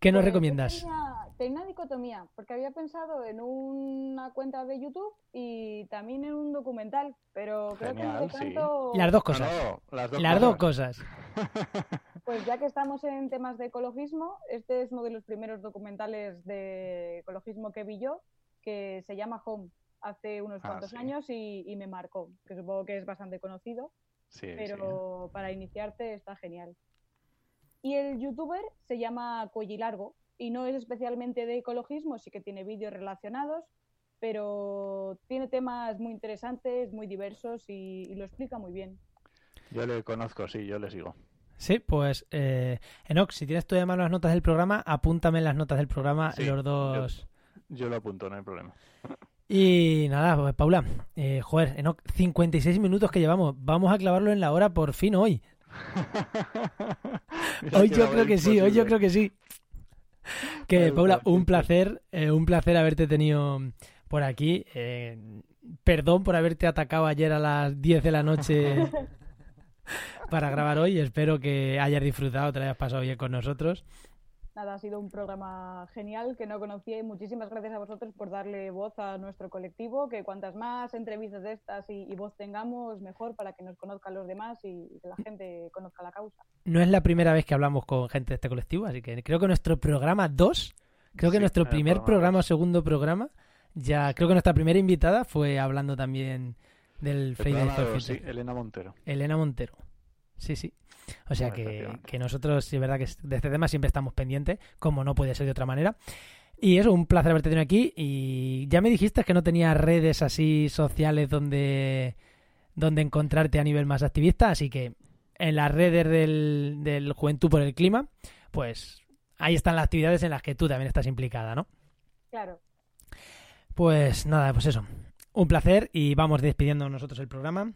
¿Qué nos Pues recomiendas? Tenía, tenía una dicotomía, porque había pensado en una cuenta de YouTube y también en un documental, pero creo que me Genial, sí. Las dos No, cosas. no, las dos Las dos cosas. cosas. [laughs] pues ya que estamos en temas de ecologismo, este es uno de los primeros documentales de ecologismo que vi yo, que se llama Home, hace unos Ah, cuantos sí. años y, y me marcó, que supongo que es bastante conocido. Sí, sí. pero para iniciarte está genial. Y el youtuber se llama Largo y no es especialmente de ecologismo, sí que tiene vídeos relacionados, pero tiene temas muy interesantes, muy diversos y, y lo explica muy bien. Yo le conozco, sí, yo le sigo. Sí, pues eh, Enoch, si tienes todavía mal las notas del programa, apúntame en las notas del programa Sí, los dos. Yo lo apunto, no hay problema. Y nada, pues Paula, eh, joder, Enoch, 56 minutos que llevamos. Vamos a clavarlo en la hora por fin hoy. [laughs] Hoy yo creo que sí, hoy yo creo que sí. Que Vale, Paula, un placer, eh, un placer haberte tenido por aquí. Eh, perdón por haberte atacado ayer a las 10 de la noche [laughs] para grabar hoy. Espero que hayas disfrutado, te lo hayas pasado bien con nosotros. Nada, ha sido un programa genial que no conocía y muchísimas gracias a vosotros por darle voz a nuestro colectivo, que cuantas más entrevistas de estas y, y voz tengamos, mejor para que nos conozcan los demás y, y que la gente conozca la causa. No es la primera vez que hablamos con gente de este colectivo, así que creo que nuestro programa 2, creo que Sí, nuestro el primer programa o segundo programa, ya creo que nuestra primera invitada fue hablando también del El sí, Future. Elena Montero. Elena Montero. Sí, sí. O sea que, que nosotros, sí, es verdad que de este tema siempre estamos pendientes, como no puede ser de otra manera. Y eso, un placer haberte tenido aquí. Y ya me dijiste que no tenías redes así sociales donde, donde encontrarte a nivel más activista, así que en las redes del, del Juventud por el Clima, pues ahí están las actividades en las que tú también estás implicada, ¿no? Claro, Pues nada, pues eso. Un placer y vamos despidiendo nosotros el programa.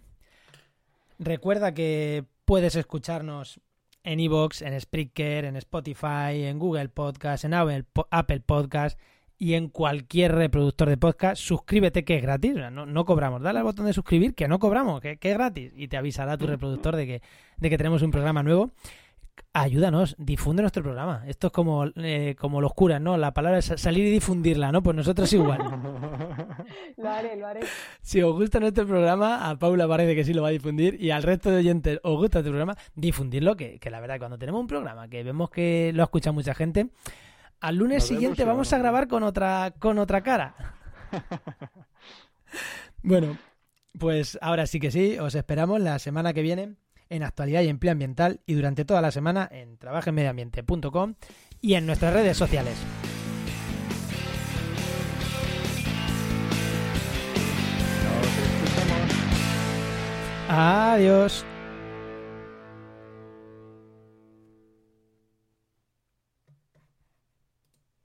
Recuerda que puedes escucharnos en Evox, en Spreaker, en Spotify, en Google Podcast, en Apple Po- Apple Podcast y en cualquier reproductor de podcast. Suscríbete que es gratis, no, no cobramos. Dale al botón de suscribir que no cobramos, que, que es gratis y te avisará tu reproductor de que, de que tenemos un programa nuevo. Ayúdanos, difunde nuestro programa. Esto es como, eh, como los curas, ¿no? La palabra es salir y difundirla, ¿no? Pues nosotros igual. [laughs] lo haré, lo haré. Si os gusta nuestro programa, a Paula parece que sí lo va a difundir y al resto de oyentes os gusta este programa, difundirlo, que, que la verdad cuando tenemos un programa que vemos que lo escucha mucha gente, al lunes siguiente vamos a grabar con otra, con otra cara. [laughs] Bueno, pues ahora sí que sí, os esperamos la semana que viene en Actualidad y Empleo Ambiental y durante toda la semana en trabajenmedioambiente.com y en nuestras redes sociales. Adiós.